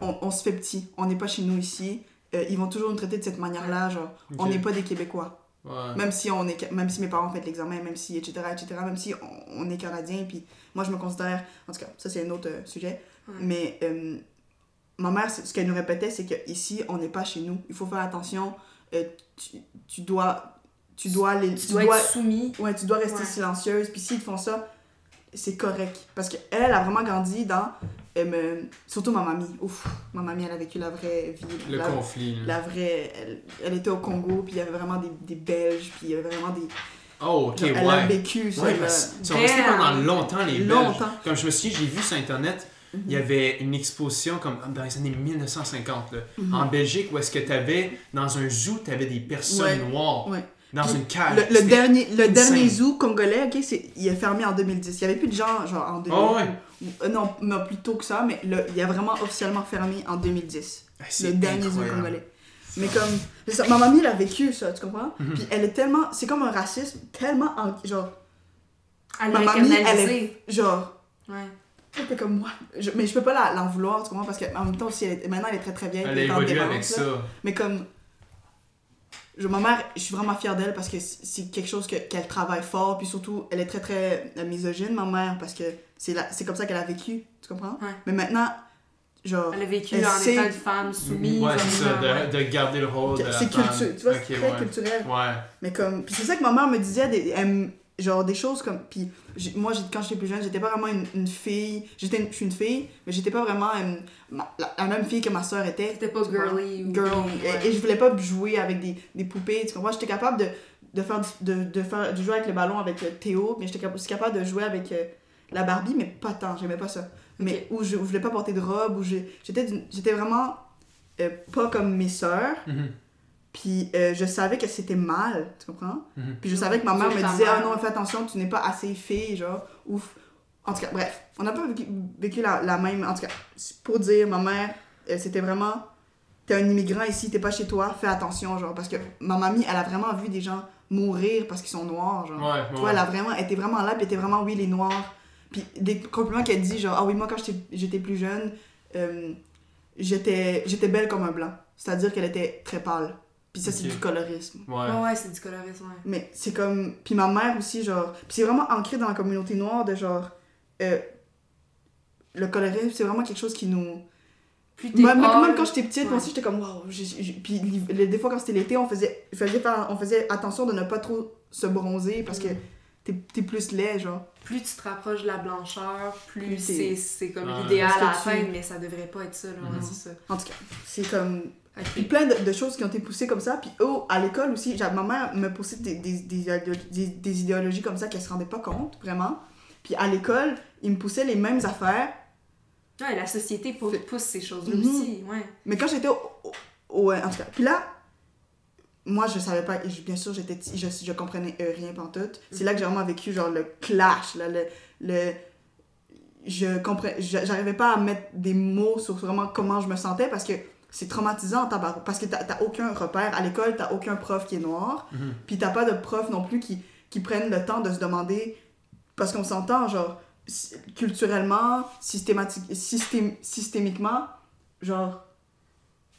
on, on se fait petit, on n'est pas chez nous ici. Euh, ils vont toujours nous traiter de cette manière-là, genre, on n'est pas des Québécois. Ouais. Même si, on est, même si mes parents ont fait l'examen, même si, etc., etc., même si on, on est Canadien, puis moi je me considère. En tout cas, ça c'est un autre euh, sujet. Ouais. Mais euh, ma mère, ce qu'elle nous répétait, c'est qu'ici, on n'est pas chez nous. Il faut faire attention. euh, tu, tu dois. Tu dois les. Tu dois être soumis. Ouais, tu dois rester Ouais. silencieuse. Puis s'ils te font ça, c'est correct. Parce qu'elle, elle a vraiment grandi dans. elle me- surtout ma mamie. Ouf, ma mamie, elle a vécu la vraie vie. Le la, conflit. la vraie. Elle, elle était au Congo, puis il y avait vraiment des, des Belges, puis il y avait vraiment des. Oh, ok, genre, elle a ouais. vécu ça. Ouais, qu'ils sont restés pendant longtemps, les Belges. Longtemps. Comme je me souviens, j'ai vu sur Internet, Mhm. il y avait une exposition comme dans les années 1950, là, Mhm. en Belgique, où est-ce que tu avais, dans un zoo, tu avais des personnes Ouais, noires ouais. dans Puis une cage. Le, dernier, le dernier zoo congolais, ok, c'est, il est fermé en 2010. Il y avait plus de gens, genre en 2000. Ah ouais. Euh, Non, non, plus tôt que ça, mais le, il a vraiment officiellement fermé en 2010. Ah, c'est le dernier zoo congolais. Mais comme, ça, ma mamie, elle a vécu ça, tu comprends? Mhm. Puis elle est tellement, c'est comme un racisme tellement, en- genre, Elle Ma mamie, elle internalisé. genre, Ouais. Un peu comme moi. Je- mais je peux pas la- l'en vouloir, tu comprends? Parce qu'en même temps aussi, elle est- maintenant elle est très très vieille. Elle est évolué avec là. ça. Mais comme. Je, ma mère, je suis vraiment fière d'elle parce que c'est quelque chose que- qu'elle travaille fort. Puis surtout, elle est très très euh, misogyne, ma mère, parce que c'est comme ça qu'elle a vécu. Tu comprends? Ouais. Mais maintenant, genre. Elle a vécu Elle en sait- étant une femme soumise. Ouais, c'est ça, de, de garder le rôle de la C'est femme. culturel. Tu vois, Ok, c'est très ouais. culturel. Ouais. Mais comme. Puis c'est ça que ma mère me disait, elle me- genre des choses comme. Puis moi, quand j'étais plus jeune, j'étais pas vraiment une, une fille. J'étais une- Je suis une fille, mais j'étais pas vraiment euh, ma- la, la même fille que ma soeur était. C'était pas girly. ou- girl. Ouais. Et, et je voulais pas jouer avec des, des poupées. Tu comprends? J'étais capable de, de, faire, de, de faire de jouer avec le ballon avec euh, Théo, mais j'étais capable de jouer avec euh, la Barbie, mais pas tant. J'aimais pas ça. Mais où je, où je voulais pas porter de robe, où j'étais j'étais vraiment euh, pas comme mes sœurs. Mhm, Puis euh, je savais que c'était mal, tu comprends? mhm. Puis je savais que ma mère me disait, ah non, fais attention, tu n'es pas assez fille, genre, ouf. En tout cas, bref, on n'a pas vécu, vécu la, la même. En tout cas, pour dire, ma mère, euh, c'était vraiment. T'es un immigrant ici, t'es pas chez toi, fais attention, genre. Parce que ma mamie, elle a vraiment vu des gens mourir parce qu'ils sont noirs, genre. Ouais, Tu vois, elle a vraiment, elle était vraiment là, puis elle était vraiment, oui, les noirs. Puis des compliments qu'elle dit, genre, ah oui, moi, quand j'étais- j'étais plus jeune, euh, j'étais j'étais belle comme un blanc. C'est-à-dire qu'elle était très pâle. Puis ça, c'est du colorisme. Ouais. Ouais, ouais, c'est du colorisme, ouais. Mais c'est comme. Puis ma mère aussi, genre. Puis c'est vraiment ancré dans la communauté noire de genre. euh, le colorisme, c'est vraiment quelque chose qui nous. Plus t'es Même, même- quand j'étais petite, moi aussi, j'étais comme waouh. Puis les- des fois, quand c'était l'été, on faisait, on faisait attention de ne pas trop se bronzer parce que Mm. t'es t'es plus laid, genre. plus tu te rapproches de la blancheur, plus Plus c'est comme l'idéal à tu- atteindre, mais ça devrait pas être ça, là, Mhm. c'est ça. En tout cas, c'est comme. Puis Ok. plein de, de choses qui ont été poussées comme ça. Puis oh, à l'école aussi, ma mère me poussait des, des, des, idéologies- des, idéologies comme ça qu'elle se rendait pas compte, vraiment. Puis à l'école, ils me poussaient les mêmes affaires. Ouais, la société pousse ces choses-là Mhm. aussi, ouais. Mais quand j'étais au, au- au- En tout cas, puis là, moi, je savais pas. Bien sûr, j'étais je, je comprenais euh, rien pantoute. C'est là que j'ai vraiment vécu, genre, le clash, là, le... le je comprenais... J'arrivais pas à mettre des mots sur vraiment comment je me sentais parce que c'est traumatisant. Parce que t'as t'as aucun repère. À l'école, t'as aucun prof qui est noir. Mhm. Puis t'as pas de prof non plus qui, qui prennent le temps de se demander. Parce qu'on s'entend, genre, culturellement, systématique, systém- systémiquement, genre,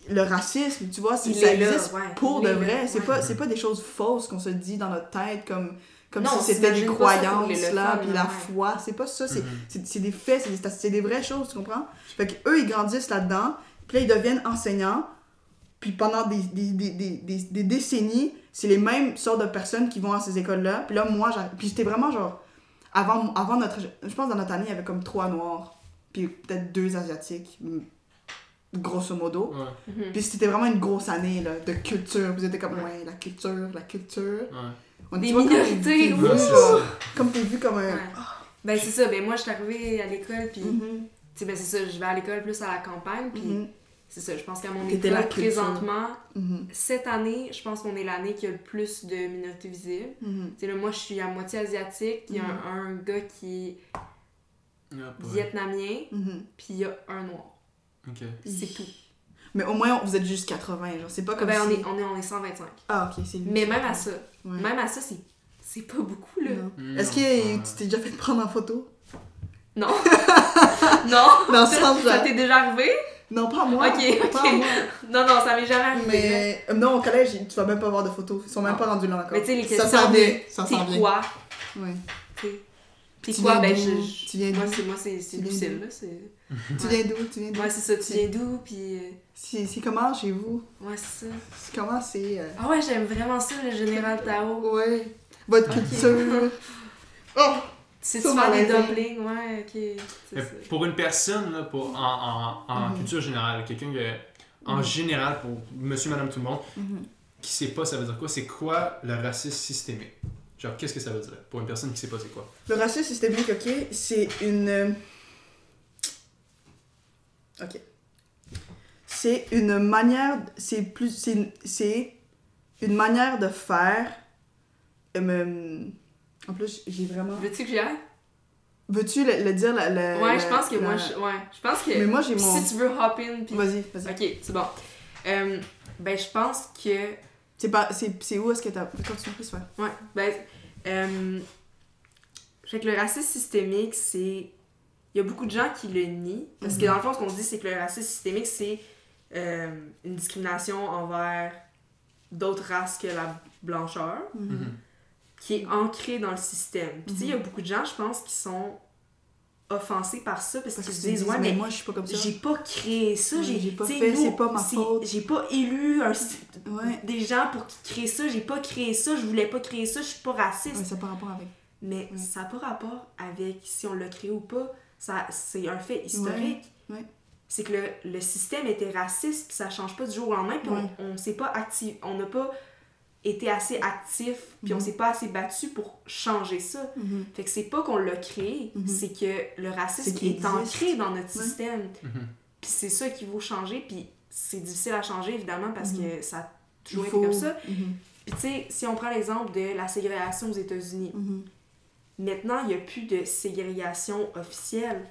le racisme, tu vois, c'est- ça existe ouais, pour de vrai. C'est ouais. pas, c'est pas des choses fausses qu'on se dit dans notre tête comme, comme Non, si c'était des croyances, là, puis la ouais. foi. C'est pas ça, c'est c'est c'est des faits, c'est des, c'est des vraies choses, tu comprends? Fait que eux, ils grandissent là-dedans, puis là, ils deviennent enseignants, puis pendant des, des, des, des, des, des décennies, c'est les mêmes sortes de personnes qui vont à ces écoles-là. Puis là, moi, puis j'étais vraiment genre, avant, avant notre, je pense dans notre année, il y avait comme trois noirs, puis peut-être deux asiatiques, grosso modo. Ouais. Mhm. Puis c'était vraiment une grosse année, là, de culture. Vous étiez comme, ouais, la culture, la culture. Ouais. On Des comme minorités, t'es vu. Ouais. Comme t'es vu comme un... Ouais. Ben c'est ça, ben moi je suis arrivée à l'école, puis Mhm, sais, ben c'est ça, je vais à l'école plus à la campagne, puis mhm, c'est ça, je pense qu'à mon T'étais école, présentement, mhm, cette année, je pense qu'on est l'année qui a le plus de minorités visibles. mhm. Tu sais, là, moi je suis à moitié asiatique, il y a un, un gars qui est ouais. vietnamien, puis il y a un noir. Ok. C'est tout. Mais au moins, vous êtes juste 80, genre. C'est pas comme ben, on, est, on, est, on est 125. Ah, ok, c'est lui. Mais même à ça, Ouais. même à ça, c'est, c'est pas beaucoup, là. Non. Est-ce que ouais. tu t'es déjà fait prendre en photo? Non. non. Dans le ça, sens, ça t'est déjà arrivé? Non, pas moi. Ok, Pas ok. moi. Non, non, ça m'est jamais arrivé. Mais... euh, non, au collège, tu vas même pas voir de photos. Ils sont même Non. pas rendus là encore. Mais tu sais, les Ça questions s'en de vient. Ça s'en vient. quoi? Ouais. T'es T'es Tu quoi? viens Ben, d'où? je, Tu viens moi, d'où? c'est, moi, c'est, c'est Tu viens Lucille, d'où? là. Tu viens d'où? Tu viens d'où? Ouais, c'est ça, tu viens d'où? Puis, euh, C'est comment chez vous? ouais, c'est ça. Comment c'est... euh, Ah ouais, j'aime vraiment ça, le général Tao. Ouais. Votre culture. Oh! Ça, tu faire des dumplings, ouais, ok. Mais C'est. Pour une personne, là, pour, en, en, en Mhm. culture générale, quelqu'un que, en Mhm. général, pour monsieur, madame, tout le monde, Mhm. qui sait pas ça veut dire quoi, c'est quoi le racisme systémique? Genre, qu'est-ce que ça veut dire? Pour une personne qui sait pas c'est quoi? Le racisme systémique, ok, c'est une. Ok. C'est une manière. C'est plus. C'est une, c'est une manière de faire. euh, en plus, j'ai vraiment. Veux-tu que j'y aille? Veux-tu le, le dire la, la- Ouais, la- je pense que moi, je, ouais, je pense que... Mais moi, j'ai mon. Si tu veux hop in, puis... Vas-y, vas-y. Ok, c'est bon. Euh, ben, je pense que... C'est pas. C'est c'est où est-ce que t'as. Continue plus, ouais. Ouais, ben... Euh, fait que le racisme systémique, c'est... Il y a beaucoup de gens qui le nient. Parce que Mhm. dans le fond, ce qu'on dit, c'est que le racisme systémique, c'est euh, une discrimination envers d'autres races que la blancheur, Mhm. Qui est ancrée dans le système. Puis tu sais, il y a beaucoup de gens, je pense, qui sont offensés par ça parce, Parce qu'ils se disent, dis, ouais, mais mais moi, je suis pas comme ça. j'ai pas créé ça, Ouais, j'ai pas fait, c'est pas ma faute. J'ai pas élu un, Ouais. des gens pour qu'ils créent ça, j'ai pas créé ça, je voulais pas créer ça, je suis pas raciste. Ouais, ça par rapport avec. Mais Ouais. ça n'a pas rapport avec si on l'a créé ou pas. Ça, c'est un fait historique. C'est que le, le système était raciste, puis ça change pas du jour au lendemain, puis on, on s'est pas actif, on n'a pas été assez actif, puis on Mhm. s'est pas assez battu pour changer ça. Mhm. Fait que c'est pas qu'on l'a créé, Mhm. c'est que le racisme est ancré dans notre Ouais. système. Mhm. Puis c'est ça qu'il faut changer, puis c'est difficile à changer évidemment parce que ça a toujours été faut- comme ça. Puis tu sais, si on prend l'exemple de la ségrégation aux États-Unis, maintenant, il n'y a plus de ségrégation officielle.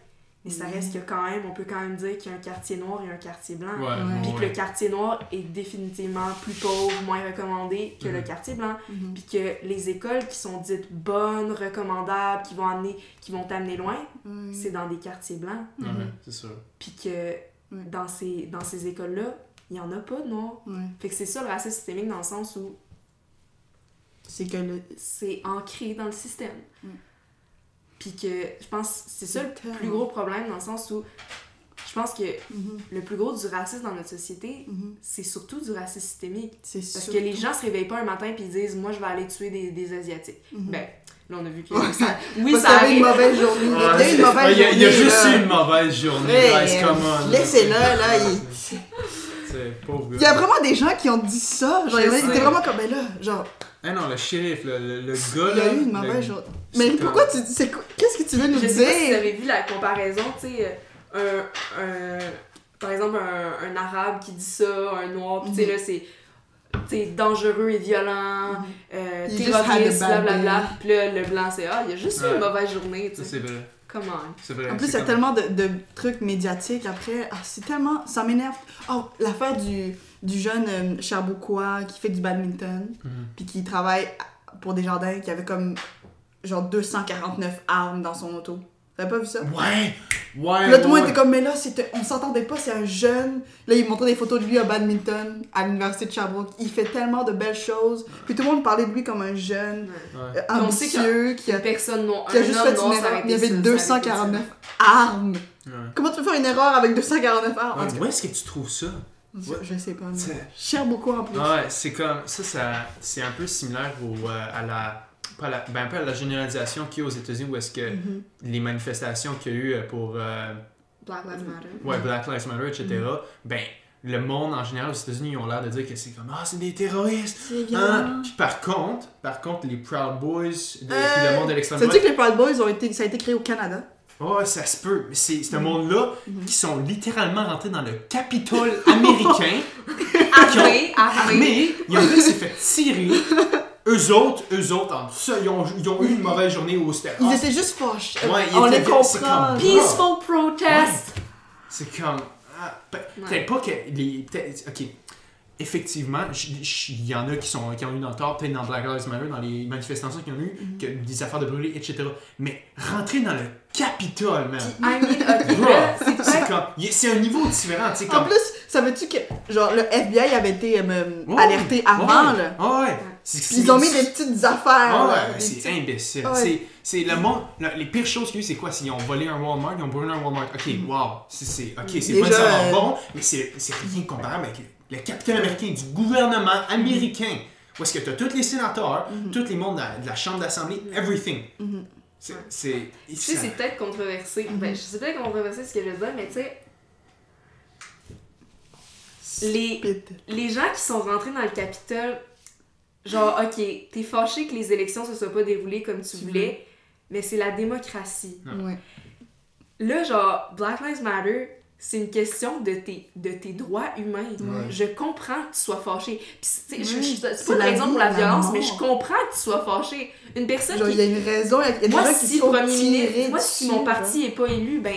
Mais ça Mhm. reste que quand même, on peut quand même dire qu'il y a un quartier noir et un quartier blanc. Ouais, Ouais. Puis que le quartier noir est définitivement plus pauvre, moins recommandé que le Mhm. quartier blanc. Mhm. Puis que les écoles qui sont dites bonnes, recommandables, qui vont amener, qui vont t'amener loin, Ouais. c'est dans des quartiers blancs. ouais, Mhm. c'est sûr. Puis que dans ces, dans ces écoles-là, il n'y en a pas de noirs. Fait que c'est ça le racisme systémique dans le sens où C'est que le. c'est ancré dans le système. Mm. Puis que je pense que c'est ça le Tellement. plus gros problème dans le sens où je pense que Mhm. le plus gros du racisme dans notre société, Mhm. c'est surtout du racisme systémique. C'est Parce que les gens se réveillent pas un matin puis ils disent moi je vais aller tuer des, des asiatiques. Mhm. Ben là on a vu que ça oui ça qu'il y avait une arrive. mauvaise journée. Il y a eu une Ouais, mauvaise il y a, il y a journée, juste là. eu une mauvaise journée, Ouais, guys, come on. Laissez-le, là. il- Il y a vraiment des gens qui ont dit ça. Genre, ils étaient vraiment comme, ben là, genre, Ah non, le shérif, le, le, le gars il y là. a eu une le- mauvaise journée. Mais comme- pourquoi tu. c'est quoi- Qu'est-ce que tu veux nous Je sais pas si vous dire? avez vu la comparaison, tu sais, euh, un, un- par exemple, un, un arabe qui dit ça, un noir, puis tu sais, Mhm. là, c'est tu sais, dangereux et violent, Mhm. euh, a terroriste, blablabla. Puis là, le blanc, c'est Ah, il y a juste eu Ouais. une mauvaise journée, tu sais. c'est vrai. Comment? C'est vrai. En plus, il y a comme- tellement de, de trucs médiatiques après. Ah, c'est tellement. Ça m'énerve. Oh, l'affaire du, du jeune euh, Charbouquois qui fait du badminton, Mhm. puis qui travaille pour des jardins, qui avait comme genre 249 armes dans son auto. T'avais pas vu ça? Ouais! Ouais! Puis là, tout le monde était comme, mais là, c'était- on s'entendait pas, c'est un jeune. Là, il montrait des photos de lui au badminton à l'université de Sherbrooke. Il fait tellement de belles choses. Puis tout le monde parlait de lui comme un jeune Ouais. euh, Puis on sait ambitieux qui a, personne qui a juste fait une erreur. Il y avait sur- 249 armes. Ouais. Comment tu peux faire une erreur avec 249 armes? Ouais, Où est-ce que tu trouves ça? je, je sais pas. Cher beaucoup en plus. Ouais, c'est comme ça, ça c'est un peu similaire au, euh, à la pas la, ben, un peu à la généralisation qu'il y a aux États-Unis où est-ce que Mhm. les manifestations qu'il y a eu euh, pour euh, Black Lives Matter. ouais, Black Lives Matter, etc. Mm-hmm. Ben le monde en général aux États-Unis ils ont l'air de dire que c'est comme ah c'est des terroristes. C'est Hein? Puis par contre, par contre les Proud Boys, de, puis Euh, le monde de l'extrême Sais-tu droite, que les Proud Boys ont été, ça a été créé au Canada? oh, ça se peut. Mais c'est ce Mhm. monde-là qui sont littéralement rentrés dans le Capitole américain. Armé, armé. Mais il y a un gars qui s'est fait tirer. Eux autres, eux autres, en ça, ils, ont, ils ont eu une mauvaise journée au stade. Ils étaient juste fâchés. Ouais, ils on étaient- les c'est comprend. comme- Peaceful protest. C'est comme. ah, pe- Ouais. Peut-être pas que les. peut-être- ok. Effectivement, j- j- il y en a qui, sont, qui ont eu dans le tort, peut-être dans Black Lives Matter, dans les manifestations qu'ils ont eu, Mhm. que des affaires de brûler, etc. Mais rentrer dans le Capitole, man. I mean, ok, Bro, là, c'est c'est peut-être comme. y- C'est un niveau différent, tu sais, En comme. plus, savais-tu que genre le FBI avait été euh, Ouais, alerté avant ouais, là? Ah ouais. C'est- ils ont mis des petites affaires. Ah ouais, c'est petites- imbécile. Ouais. C'est, c'est le monde. le- les pires choses qu'il y a eu, c'est quoi? S'ils ont volé un Walmart, ils ont brûlé un Walmart. Ok, wow. C'est, c'est, ok, c'est Déjà, pas nécessairement euh, bon, mais c'est, c'est rien comparable avec le, capitaine américain du gouvernement américain. Où est-ce que tu as tous les sénateurs, Mhm. tous les membres de la, de la Chambre d'Assemblée, everything. Mhm. C'est. c'est, Tu sais, ça- c'est peut-être controversé. Mhm. Ben, je sais peut-être controversé ce que je veux dire, mais tu sais, les, les gens qui sont rentrés dans le Capitole, genre, ok, t'es fâché que les élections se soient pas déroulées comme tu voulais, mais c'est la démocratie. Ouais. Là, genre, Black Lives Matter, c'est une question de tes, de tes droits humains. Ouais. Je comprends que tu sois fâché. Puis, je- c'est pas une la raison pour la violence, mort. mais je comprends que tu sois fâché. Une personne Genre, qui il y a une raison, il y a, il y a des moi, gens qui si sont premier ministre, moi, si mon parti est pas élu, ben,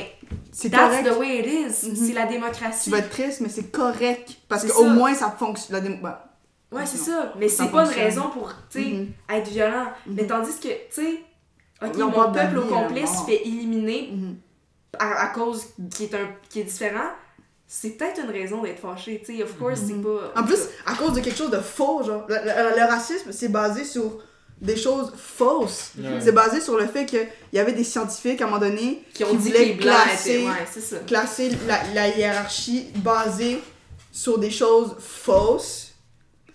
c'est that's correct. the way it is. Mhm. C'est la démocratie. Tu vas être triste, mais c'est correct. Parce qu'au moins, ça fonctionne. La démo- bah, Ouais, c'est ça. Mais c'est pas une raison pour, tu sais, mhm, être violent. Mhm. Mais tandis que, tu sais, ok, mon peuple au complet se mort. fait éliminer mhm. à, à cause qui est, un, qui est différent. C'est peut-être une raison d'être fâché, tu sais. Of course, c'est pas. En plus, à cause de quelque chose de faux, genre, le, le- le racisme, c'est basé sur des choses fausses. Ouais. C'est basé sur le fait qu'il y avait des scientifiques, à un moment donné, qui ont qui dit voulaient classer- étaient. Ouais, c'est ça. classer la, la hiérarchie basée sur des choses fausses.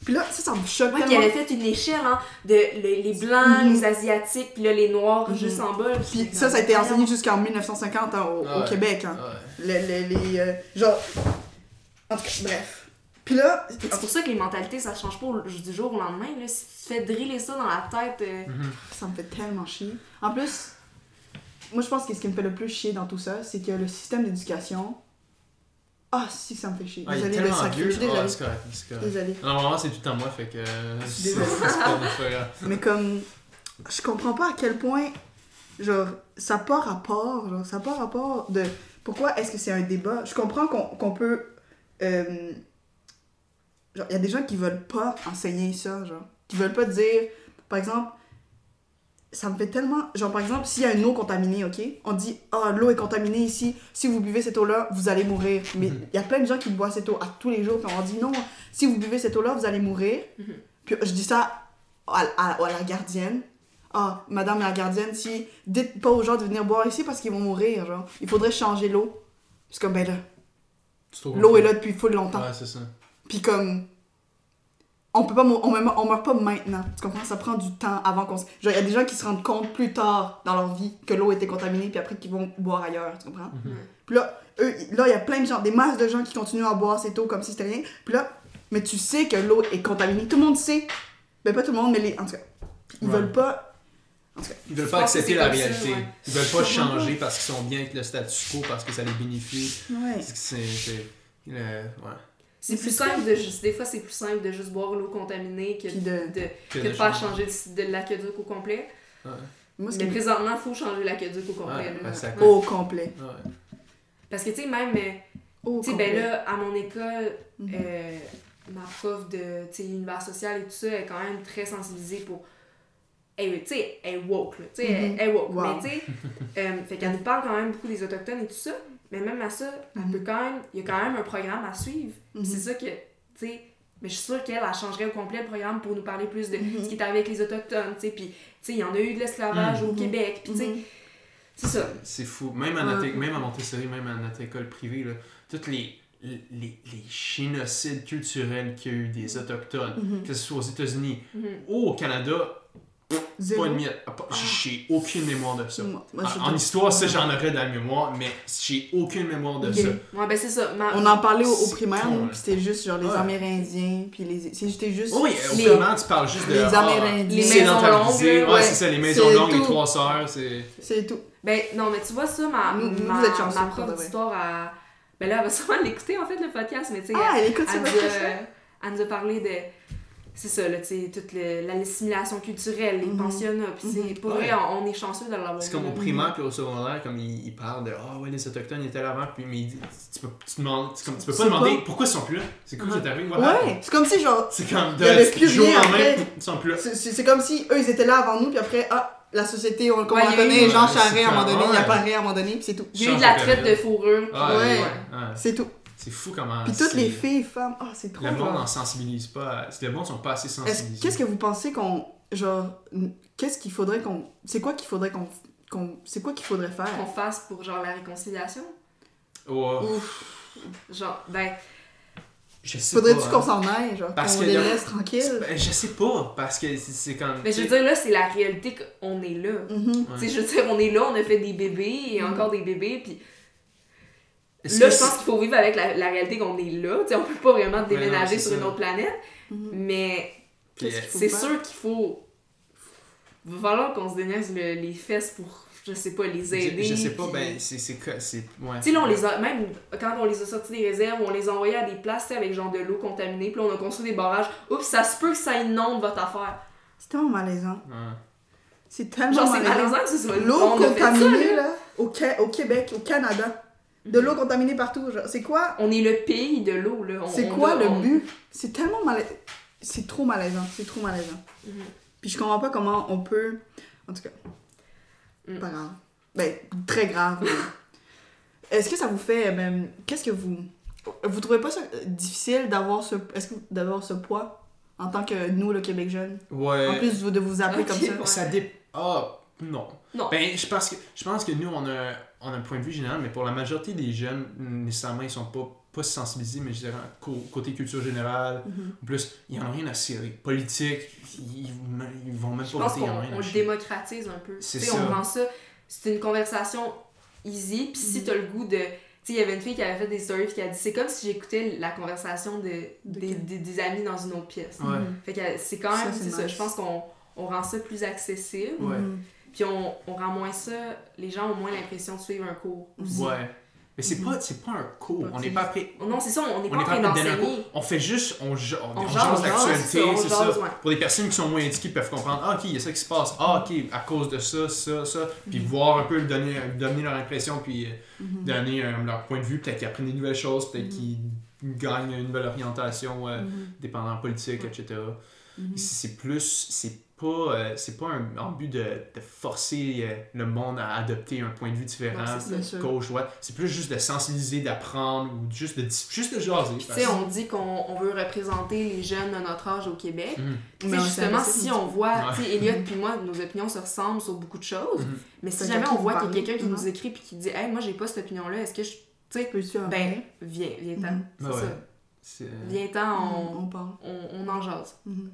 Puis là, ça, ça me choque Ouais, qui tellement. avait fait une échelle, hein, de le- les blancs, Mhm. les asiatiques, puis là, les noirs Mhm. juste en bas. Puis ça, ça a été enseigné jusqu'en 1950 hein, au, au Ouais. Québec. Hein. Ouais. Les, les, les, euh, genre... En tout cas, bref. Puis là... C'est pour ça que les mentalités, ça change pas au- du jour au lendemain. Là. Si tu fais driller ça dans la tête, euh, Mhm. Ça me fait tellement chier. En plus, moi je pense que ce qui me fait le plus chier dans tout ça, c'est que le système d'éducation. Ah, si, ça me fait chier. Ah, est Désolée sacrer. vieux. Je suis c'est correct, c'est correct. Désolée. Normalement, c'est tout le temps moi, fait que. euh, Désolée. Mais comme. Je comprends pas à quel point genre, ça n'a pas rapport, genre, ça n'a pas rapport de pourquoi est-ce que c'est un débat. Je comprends qu'on qu'on peut. euh, genre, il y a des gens qui veulent pas enseigner ça, genre. Qui veulent pas dire, par exemple, ça me fait tellement. Genre, par exemple, s'il y a une eau contaminée, ok, on dit, ah, l'eau est contaminée ici, si vous buvez cette eau-là, vous allez mourir. Mais il Mhm. y a plein de gens qui boivent cette eau à tous les jours, puis on dit, non, si vous buvez cette eau-là, vous allez mourir. Mhm. Puis je dis ça à, à- à la gardienne. Ah, madame la gardienne, si dites pas aux gens de venir boire ici parce qu'ils vont mourir, genre. Il faudrait changer l'eau. Parce que, ben là, l'eau est là depuis full longtemps. Ouais, c'est ça. Puis comme. On peut pas on, meurt, on meurt pas maintenant. Tu comprends? Ça prend du temps avant qu'on. se- Genre, il y a des gens qui se rendent compte plus tard dans leur vie que l'eau était contaminée, puis après qu'ils vont boire ailleurs. Tu comprends? Mhm. Puis là, eux, là, il y a plein de gens, des masses de gens qui continuent à boire cette eau comme si c'était rien. Puis là, mais tu sais que l'eau est contaminée. Tout le monde sait. Ben, pas tout le monde, mais les. En tout cas, ils Ouais. veulent pas. Ils veulent Je pas pense que accepter la réalité. ouais. Ils veulent pas changer parce qu'ils sont bien avec le statu quo, parce que ça les bénéficie. Ouais. C'est que c'est. c'est- ouais. C'est plus simple de juste. Des fois, c'est plus simple de juste boire l'eau contaminée que, Puis de- de, Que que de de faire changer. de, de l'aqueduc au complet. Ouais. Moi, Mais présentement, il faut changer l'aqueduc au complet. Ouais, là. Au complet. Ouais. Parce que, tu sais, même, euh, Au tu sais, ben là, à mon école, Mhm. euh, ma prof de, tu sais, univers social et tout ça, est quand même très sensibilisée pour. Elle, tu sais, elle est woke, là. Tu sais, elle- Mhm. elle est woke. Wow. Mais, tu sais, euh, fait qu'elle nous parle quand même beaucoup des Autochtones et tout ça. Mais même à ça, elle Mhm. peut quand même. Il y a quand même un programme à suivre. Mhm. C'est ça que, tu sais. Mais je suis sûre qu'elle, elle changerait au complet le programme pour nous parler plus de Mhm. ce qui est arrivé avec les Autochtones, tu sais. Puis, tu sais, il y en a eu de l'esclavage au. Québec. Puis, tu sais, c'est ça. C'est fou. Même à, notre, Ouais. même à Montessori, même à notre école privée, là, toutes les, les, les génocides culturels qu'il y a eu des Autochtones, que ce soit aux États-Unis ou au Canada, Zéro. pas une miette. Pas- J'ai aucune mémoire de ça. Moi- moi, je En, histoire, ça, j'en aurais dans la mémoire, mais j'ai aucune mémoire de ça. Ouais, ben c'est ça. Ma- On en parlait au, primaire, puis c'était juste genre les Ouais. Amérindiens, puis les. C'était juste. Oui, au Les- primaire, tu parles juste de. Les ah, Amérindiens. Les maisons longues, Ouais, ouais. c'est ça, les maisons longues, les tout. trois sœurs, c'est. C'est tout. Ben non, mais tu vois ça, ma, Nous- ma, vous êtes chanceux, ma prof de d'histoire a... Ben là, elle va sûrement l'écouter en fait, le podcast, mais tu sais, Ah, elle écoute a, ça. elle nous a parlé de... C'est ça, là, tu sais, toute le- l'assimilation culturelle, les Mhm. pensionnats, puis c'est... Mhm. Pour Ouais. vrai, on, on est chanceux de l'avoir C'est comme au primaire puis au secondaire, comme ils, ils parlent de Ah ouais, les Autochtones étaient là avant, puis mais ils disent- tu peux, tu demandes, c'est comme, tu peux pas C'est demander pas- pourquoi ils sont plus là? C'est quoi Mhm. qui est arrivé? Happened? Ouais, c'est comme si genre. C'est comme de ils sont plus là. C'est c'est- c'est comme si eux ils étaient là avant nous, puis après, ah, la société, on, comme Ouais, connaît, Jean Charest c'est à un moment donné, il apparaît à un moment donné, puis c'est tout. J'ai eu de la traite de fourrure. Ouais, puis- Ouais. ouais. C'est tout. C'est fou comment. Puis toutes les filles, femmes, ah, c'est trop. Le monde genre. n'en sensibilise pas. Le monde sont pas assez sensibilisés. Qu'est-ce que vous pensez qu'on. Genre. Qu'est-ce qu'il faudrait qu'on. C'est quoi qu'il faudrait qu'on. qu'on- c'est quoi qu'il faudrait faire? Qu'on fasse pour genre la réconciliation? Ouais, Ouf. Genre, ben, je sais Faudrait-tu pas. qu'on hein. s'en aille, genre, Parce qu'on que les le- laisse tranquilles? Ben, Je sais pas, parce que c'est- comme. mais je veux dire, là, c'est la réalité qu'on est là. Ouais. Tu sais, je veux dire, on est là, on a fait des bébés et Mhm. encore des bébés, puis là, je pense qu'il faut vivre avec la, la réalité qu'on est là. Tu sais, on peut pas vraiment non, déménager sur une autre planète, mais Puis, Qu'est-ce qu'il faut c'est sûr qu'il faut. Va falloir qu'on se déniaise le- les fesses pour, je sais pas, les aider. Je, je sais pas, puis- ben, c'est. c'est Ouais. Tu sais, là, on les a, même quand on les a sortis des réserves, on les a envoyés à des places, avec genre de l'eau contaminée, puis là, on a construit des barrages. Oups, ça se peut que ça inonde votre affaire. C'est tellement malaisant. Ouais. C'est tellement Genre, c'est malaisant. malaisant que ce soit L'eau ça, contaminée, là. au, au Québec, au Canada. De l'eau contaminée partout. genre. C'est quoi, On est le pays de l'eau, là. C'est quoi le on- but? C'est tellement malaisant. C'est trop malaisant. C'est trop malaisant. Mhm. Puis je comprends pas comment on peut. En tout cas. Mm. Pas grave. Ben, très grave. mais- Est-ce que ça vous fait. ben, Qu'est-ce que vous. Vous trouvez pas ça euh, difficile d'avoir ce. Est-ce que d'avoir ce poids en tant que nous, le Québec jeune? Ouais. En plus de vous appeler comme ça. ouais. Ça dé... Ah, non. Non. Ben, je pense que, je pense que nous, on a, on a un point de vue général, mais pour la majorité des jeunes, nécessairement, ils sont pas, pas sensibilisés, mais je dirais cô- côté culture générale. Mhm. En plus, ils en ont rien à cirer. Politique, ils, ils vont même Je pas pense voter, qu'on ils en ont rien on à le démocratise un peu. C'est Tu sais, ça. on rend ça. C'est une conversation easy, puis si Mhm. t'as le goût de. Tu sais, il y avait une fille qui avait fait des stories qui a dit c'est comme si j'écoutais la conversation de, De des, des, des amis dans une autre pièce. Ouais. Mhm. Fait que c'est quand Ça, même, ça. nice. Je pense qu'on on rend ça plus accessible, Ouais. Puis on, on rend moins ça. Les gens ont moins l'impression de suivre un cours. aussi. Ouais. Mais c'est Mhm. pas, c'est pas un cours. On n'est pas après. Non, c'est ça, on n'est pas un d'enseigner. cours. On fait juste, on, on, On l'actualité, c'est ça. Pour des personnes qui sont moins éduquées, peuvent comprendre, ah, ok, il y a ça qui se passe. Ah, ok, à cause de ça, ça, ça. Puis voir un peu, donner, donner leur impression, puis euh, Mhm. donner euh, leur point de vue. Peut-être qu'ils apprennent des nouvelles choses, peut-être qu'ils gagnent une nouvelle orientation, euh, dépendant politique, etc. Mhm. C'est plus, c'est pas, euh, c'est pas un, en but de, de forcer euh, le monde à adopter un point de vue différent, gauche, droite. C'est plus juste de sensibiliser, d'apprendre ou juste de, juste de jaser. Tu sais, on dit qu'on on veut représenter les jeunes de notre âge au Québec. Mhm. Tu sais, Mais justement, si on voit, Ouais. tu sais, Elliot puis moi, nos opinions se ressemblent sur beaucoup de choses, Mhm. mais si jamais on voit qu'il y a quelqu'un qui nous écrit puis qui dit « Hey, moi, j'ai pas cette opinion-là, est-ce que je... » Tu sais, Peux-tu en ben, viens, viens-t'en. Mhm. C'est Ouais, ça. euh, Viens-t'en, On, on, en jase. Mhm.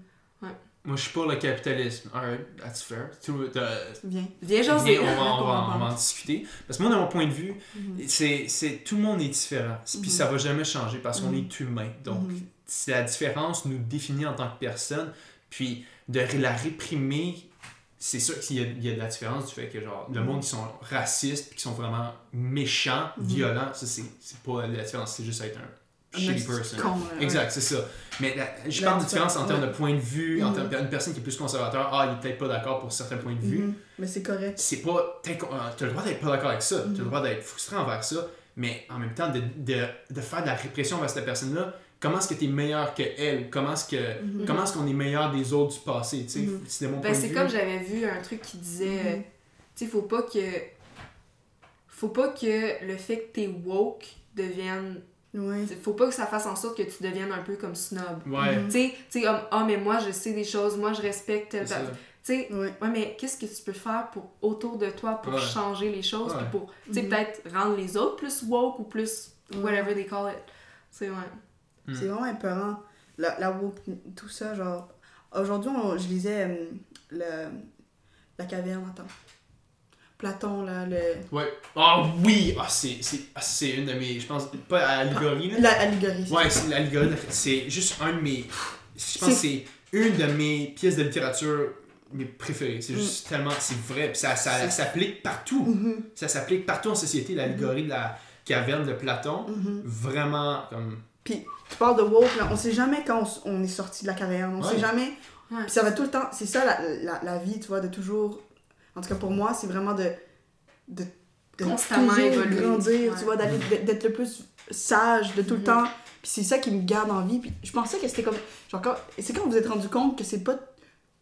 Moi, je suis pour le capitalisme. Alright, that's fair. Euh, Viens. Viens on, va, on, va, on en discuter. Parce que moi, de mon point de vue, Mhm. c'est, tout le monde est différent. Puis Mhm. ça va jamais changer parce qu'on Mhm. est humain. Donc, c'est la différence nous définit en tant que personne. Puis de la réprimer, c'est sûr qu'il y y a de la différence du fait que genre, le monde qui sont racistes puis qui sont vraiment méchants, violents, ça c'est, pas la différence, c'est juste être Un shitty person. con. Exact, c'est ça. Mais la- je La parle de différence en termes ouais. de point de vue, en Mhm. termes d'une personne qui est plus conservateur, ah, il est peut-être pas d'accord pour certains points de vue. Mhm. Mais c'est correct. C'est pas. T'as t'as le droit d'être pas d'accord avec ça, t'as Mhm. le droit d'être frustré envers ça, mais en même temps, de, de, de faire de la répression envers cette personne-là, comment est-ce que t'es meilleur que elle? Comment est-ce que. Mhm. Comment est-ce qu'on est meilleur des autres du passé, tu sais Mhm. C'est de mon Ben, point de c'est vue. comme j'avais vu un truc qui disait, Mhm. euh, tu sais, faut pas que. Faut pas que le fait que t'es woke devienne. Ouais. Faut pas que ça fasse en sorte que tu deviennes un peu comme snob. Ouais, Mhm. Tu sais, tu sais, comme, ah, mais moi je sais des choses, moi je respecte. Tu sais, Ouais. ouais, mais qu'est-ce que tu peux faire pour autour de toi pour Ouais. changer les choses, Ouais. puis pour, tu sais, Mhm. peut-être rendre les autres plus woke ou plus Ouais. whatever they call it. C'est ouais. Mm. C'est vraiment épeurant. La, la woke, tout ça, genre. Aujourd'hui, je lisais euh, le, la caverne, attends. Platon, là, le. Ouais. Ah oui Ah, c'est c'est- ah, c'est une de mes. Je pense. Pas à allégorie, là. La allégorie. c'est Ouais, ça. c'est l'allégorie. C'est juste un de mes. Je pense que c'est une de mes pièces de littérature mes préférées. C'est juste tellement. C'est vrai. Puis ça, ça, s'applique partout. Mhm. Ça s'applique partout en société. L'allégorie de la caverne de Platon. Mhm. Vraiment comme. Puis, tu parles de woke, là, on sait jamais quand on, s- on est sorti de la caverne. On Ouais. sait jamais. Ouais. Puis ça va tout le temps. C'est ça la, la, la vie, tu vois, de toujours. En tout cas, pour moi, c'est vraiment de. de, de Constamment évoluer. grandir, Ouais. tu vois, d'aller d'être- le plus sage de tout le Mhm. temps. Puis c'est ça qui me garde en vie. Puis je pensais que c'était comme. Genre, quand- c'est quand vous vous êtes rendu compte que c'est pas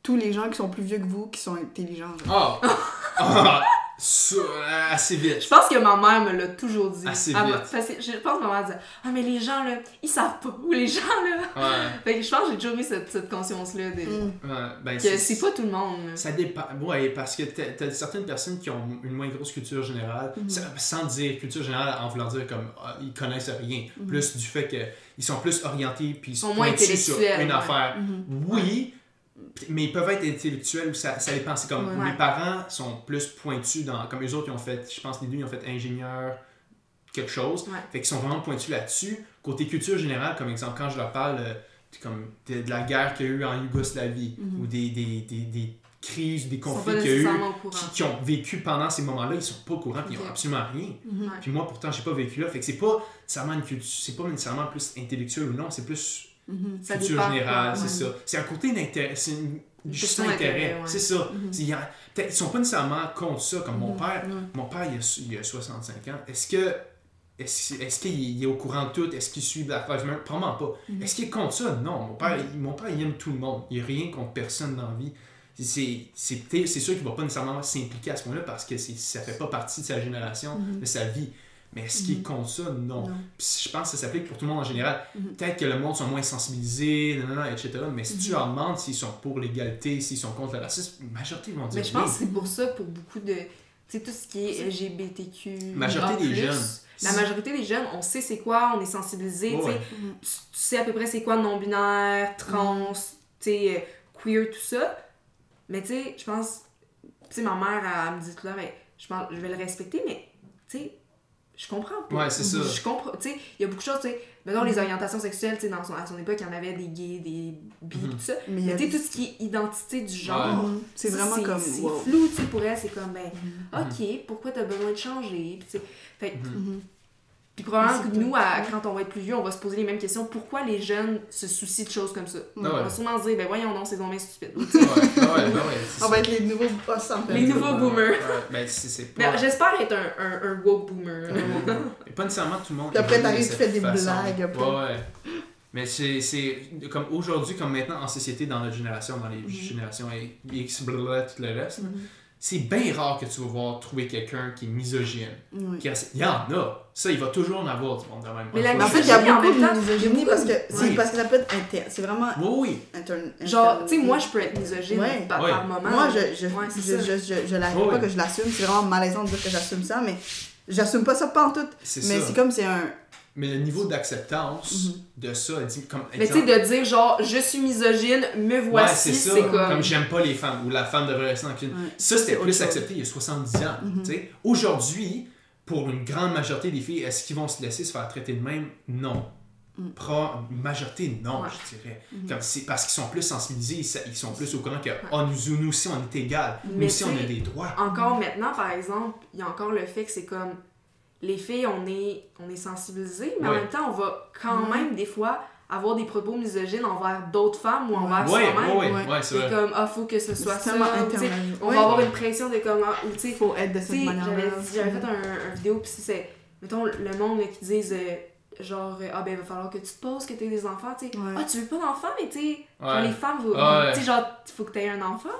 tous les gens qui sont plus vieux que vous qui sont intelligents. genre. Ah Ah Ça, Assez vite. Je pense que ma mère me l'a toujours dit. Assez m'a- vite. parce que je pense que ma mère disait Ah, mais les gens là, ils savent pas. Ou les gens là. Ouais. Fait que je pense que j'ai toujours eu cette, cette conscience-là de. Mm. Ouais, ben, Que c'est pas tout le monde. là. Ça dépend. Ouais, parce que t'as certaines personnes qui ont une moins grosse culture générale, Mhm. ça- sans dire culture générale en voulant dire comme ah, ils connaissent rien. Mhm. Plus du fait qu'ils sont plus orientés puis ils sont moins sur intellectuels, une ouais. affaire. Mhm. Oui, mais ils peuvent être intellectuels ou ça, ça dépend. C'est comme Ouais. mes parents sont plus pointus dans. Comme eux autres, ils ont fait, je pense, les deux, ils ont fait ingénieur quelque chose. Ouais. Fait qu'ils sont vraiment pointus là-dessus. Côté culture générale, comme exemple, quand je leur parle euh, comme de, de la guerre qu'il y a eu en Yougoslavie Mhm. ou des, des, des, des crises, des conflits qu'il y a eu qui, qui ont vécu pendant ces moments-là, ils sont pas au courant, puis ils ont absolument rien. Mhm. Puis moi, pourtant, j'ai pas vécu là. Fait que c'est pas nécessairement une culture, c'est pas nécessairement plus intellectuel ou non, c'est plus Mhm. Ça culture générale, ouais. c'est ça. C'est un côté d'intérêt, c'est juste intérêt, ouais. c'est ça. Mhm. A- peut-être- Ils sont pas nécessairement contre ça, comme mon Mhm. père. Ouais. Mon père, il a, il a 65 ans. Est-ce que est-ce, est-ce qu'il il est au courant de tout? Est-ce qu'il suit Black Lives Matter? Probablement pas. Mhm. Est-ce qu'il est contre ça? Non. Mon père, il, mon père, il aime tout le monde. Il n'y a rien contre personne dans la vie. C'est, c'est, sûr qu'il va pas nécessairement s'impliquer à ce point-là parce que ça fait pas partie de sa génération, Mhm. de sa vie. Mais est-ce qu'il est Mhm. contre ça? Non. Non. Puis je pense que ça s'applique pour tout le monde en général. Mhm. Peut-être que le monde sont moins sensibilisés, nanana, etc. Mais si tu Mhm. leur demandes s'ils sont pour l'égalité, s'ils sont contre le racisme, la majorité vont dire Mais je pense que c'est pour ça, pour beaucoup de. Tu sais, tout ce qui est LGBTQ. Majorité des jeunes. La majorité des jeunes, on sait c'est quoi, on est sensibilisé, tu sais. Ouais. Tu, tu sais à peu près c'est quoi non-binaire, trans, tu sais, euh, queer, tout ça. Mais tu sais, je pense, tu sais, ma mère, elle, elle me dit tout là, mais je, pense, je vais le respecter, mais tu sais, je comprends pas. Ouais, c'est ça. Je comprends, tu sais, il y a beaucoup de choses, tu sais, mettons les orientations sexuelles, tu sais, dans son, à son époque, il y en avait des gays, des bi, Mhm. tout ça. Mais tu sais, tout ce qui est identité du genre, Ouais. Mhm. C'est vraiment comme. C'est wow. flou, tu sais, pour elle, c'est comme, ben, Mhm. ok, pourquoi t'as besoin de changer, Puis, tu sais, fait que. Puis probablement que nous, à- quand on va être plus vieux, on va se poser les mêmes questions. Pourquoi les jeunes se soucient de choses comme ça? On va sûrement se dire, ben voyons non, c'est donc bien stupide. Ouais, ouais, ouais, ouais, c'est On va être les nouveaux boss en fait. Les nouveaux boomers. Ouais, ben, pas. j'espère être un, un, un woke boomer. Et pas nécessairement tout le monde. Puis après, t'arrives, tu fais des façon. blagues, après. Ouais. Mais c'est c'est comme aujourd'hui, comme maintenant en société, dans notre génération, dans les Mhm. générations X, blablabla, tout le reste, Mhm. C'est bien rare que tu vas voir trouver quelqu'un qui est misogyne. Oui. Qui Il y en a. Ça, il va toujours en avoir du monde de même. Mais la en fait, il y a beaucoup de misogynie parce que, Oui. parce que ça peut être interne. C'est vraiment Oui, oui. interne. Genre, tu sais, moi, je peux être misogyne Ouais. par, par moment. Moi, je, je, Ouais, c'est je, je, je, je pas que je l'assume. C'est vraiment malaisant de dire que j'assume ça, mais j'assume pas ça pas en tout. C'est Mais ça. c'est comme c'est un. Mais le niveau d'acceptance Mhm. de ça, comme Mais tu sais, de dire genre, je suis misogyne, me Ouais, voici, c'est ça. c'est comme. Comme j'aime pas les femmes ou la femme devrait rester en cuisine. Ouais. Ça, c'était plus accepté il y a 70 ans. Tu sais. Aujourd'hui, pour une grande majorité des filles, est-ce qu'ils vont se laisser se faire traiter de même? Non. Mm. Pro- majorité, non, Ouais. je dirais. Mhm. Comme c'est parce qu'ils sont plus sensibilisés, ils sont plus au courant que oh, nous, nous aussi, on est égal. Nous aussi, on a des droits. Encore maintenant, par exemple, il y a encore le fait que c'est comme. Les filles, on est, on est sensibilisés, mais en même temps, on va quand même, des fois, avoir des propos misogynes envers d'autres femmes ou envers Ouais, soi-même. ouais, ouais, Ouais. ouais, c'est comme, ah, faut que ce soit ça. On Ouais. va avoir une pression de comme, ah, ou tu sais, faut être de cette sais, manière-là. j'avais fait un, un vidéo, puis c'est, mettons, le monde là, qui disent, euh, genre, ah ben, il va falloir que tu te poses, que tu aies des enfants, tu sais. Ouais. Ah, tu veux pas d'enfants, mais tu sais, genre, Ouais. les femmes, vous, Ouais. tu sais, genre, il faut que tu aies un enfant.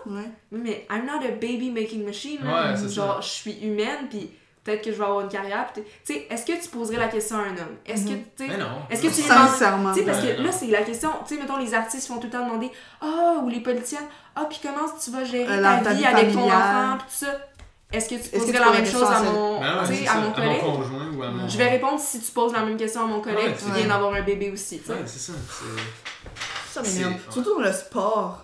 Mais I'm not a baby making machine. là. Genre, je suis humaine, puis peut-être que je vais avoir une carrière. Tu sais, est-ce que tu poserais la question à un homme? Est-ce que, Mhm. tu sais, Mais non. Est-ce que tu Sincèrement. tu sais, parce Ouais, que là, c'est la question, tu sais, mettons, les artistes font tout le temps demander Ah, ou les politiciennes, ah, puis comment tu vas gérer Euh, ta, ta vie vie avec ton enfant, puis tout ça? Est-ce que tu que tu poserais la même chose à à mon, Ben ouais, tu sais, c'est à mon collègue? conjoint ou à mon. Je vais répondre si tu poses la même question à mon collègue Ouais, qui vient d'avoir un bébé aussi, tu sais. Ouais, c'est ça. c'est- Ça m'énerve. Surtout dans le sport.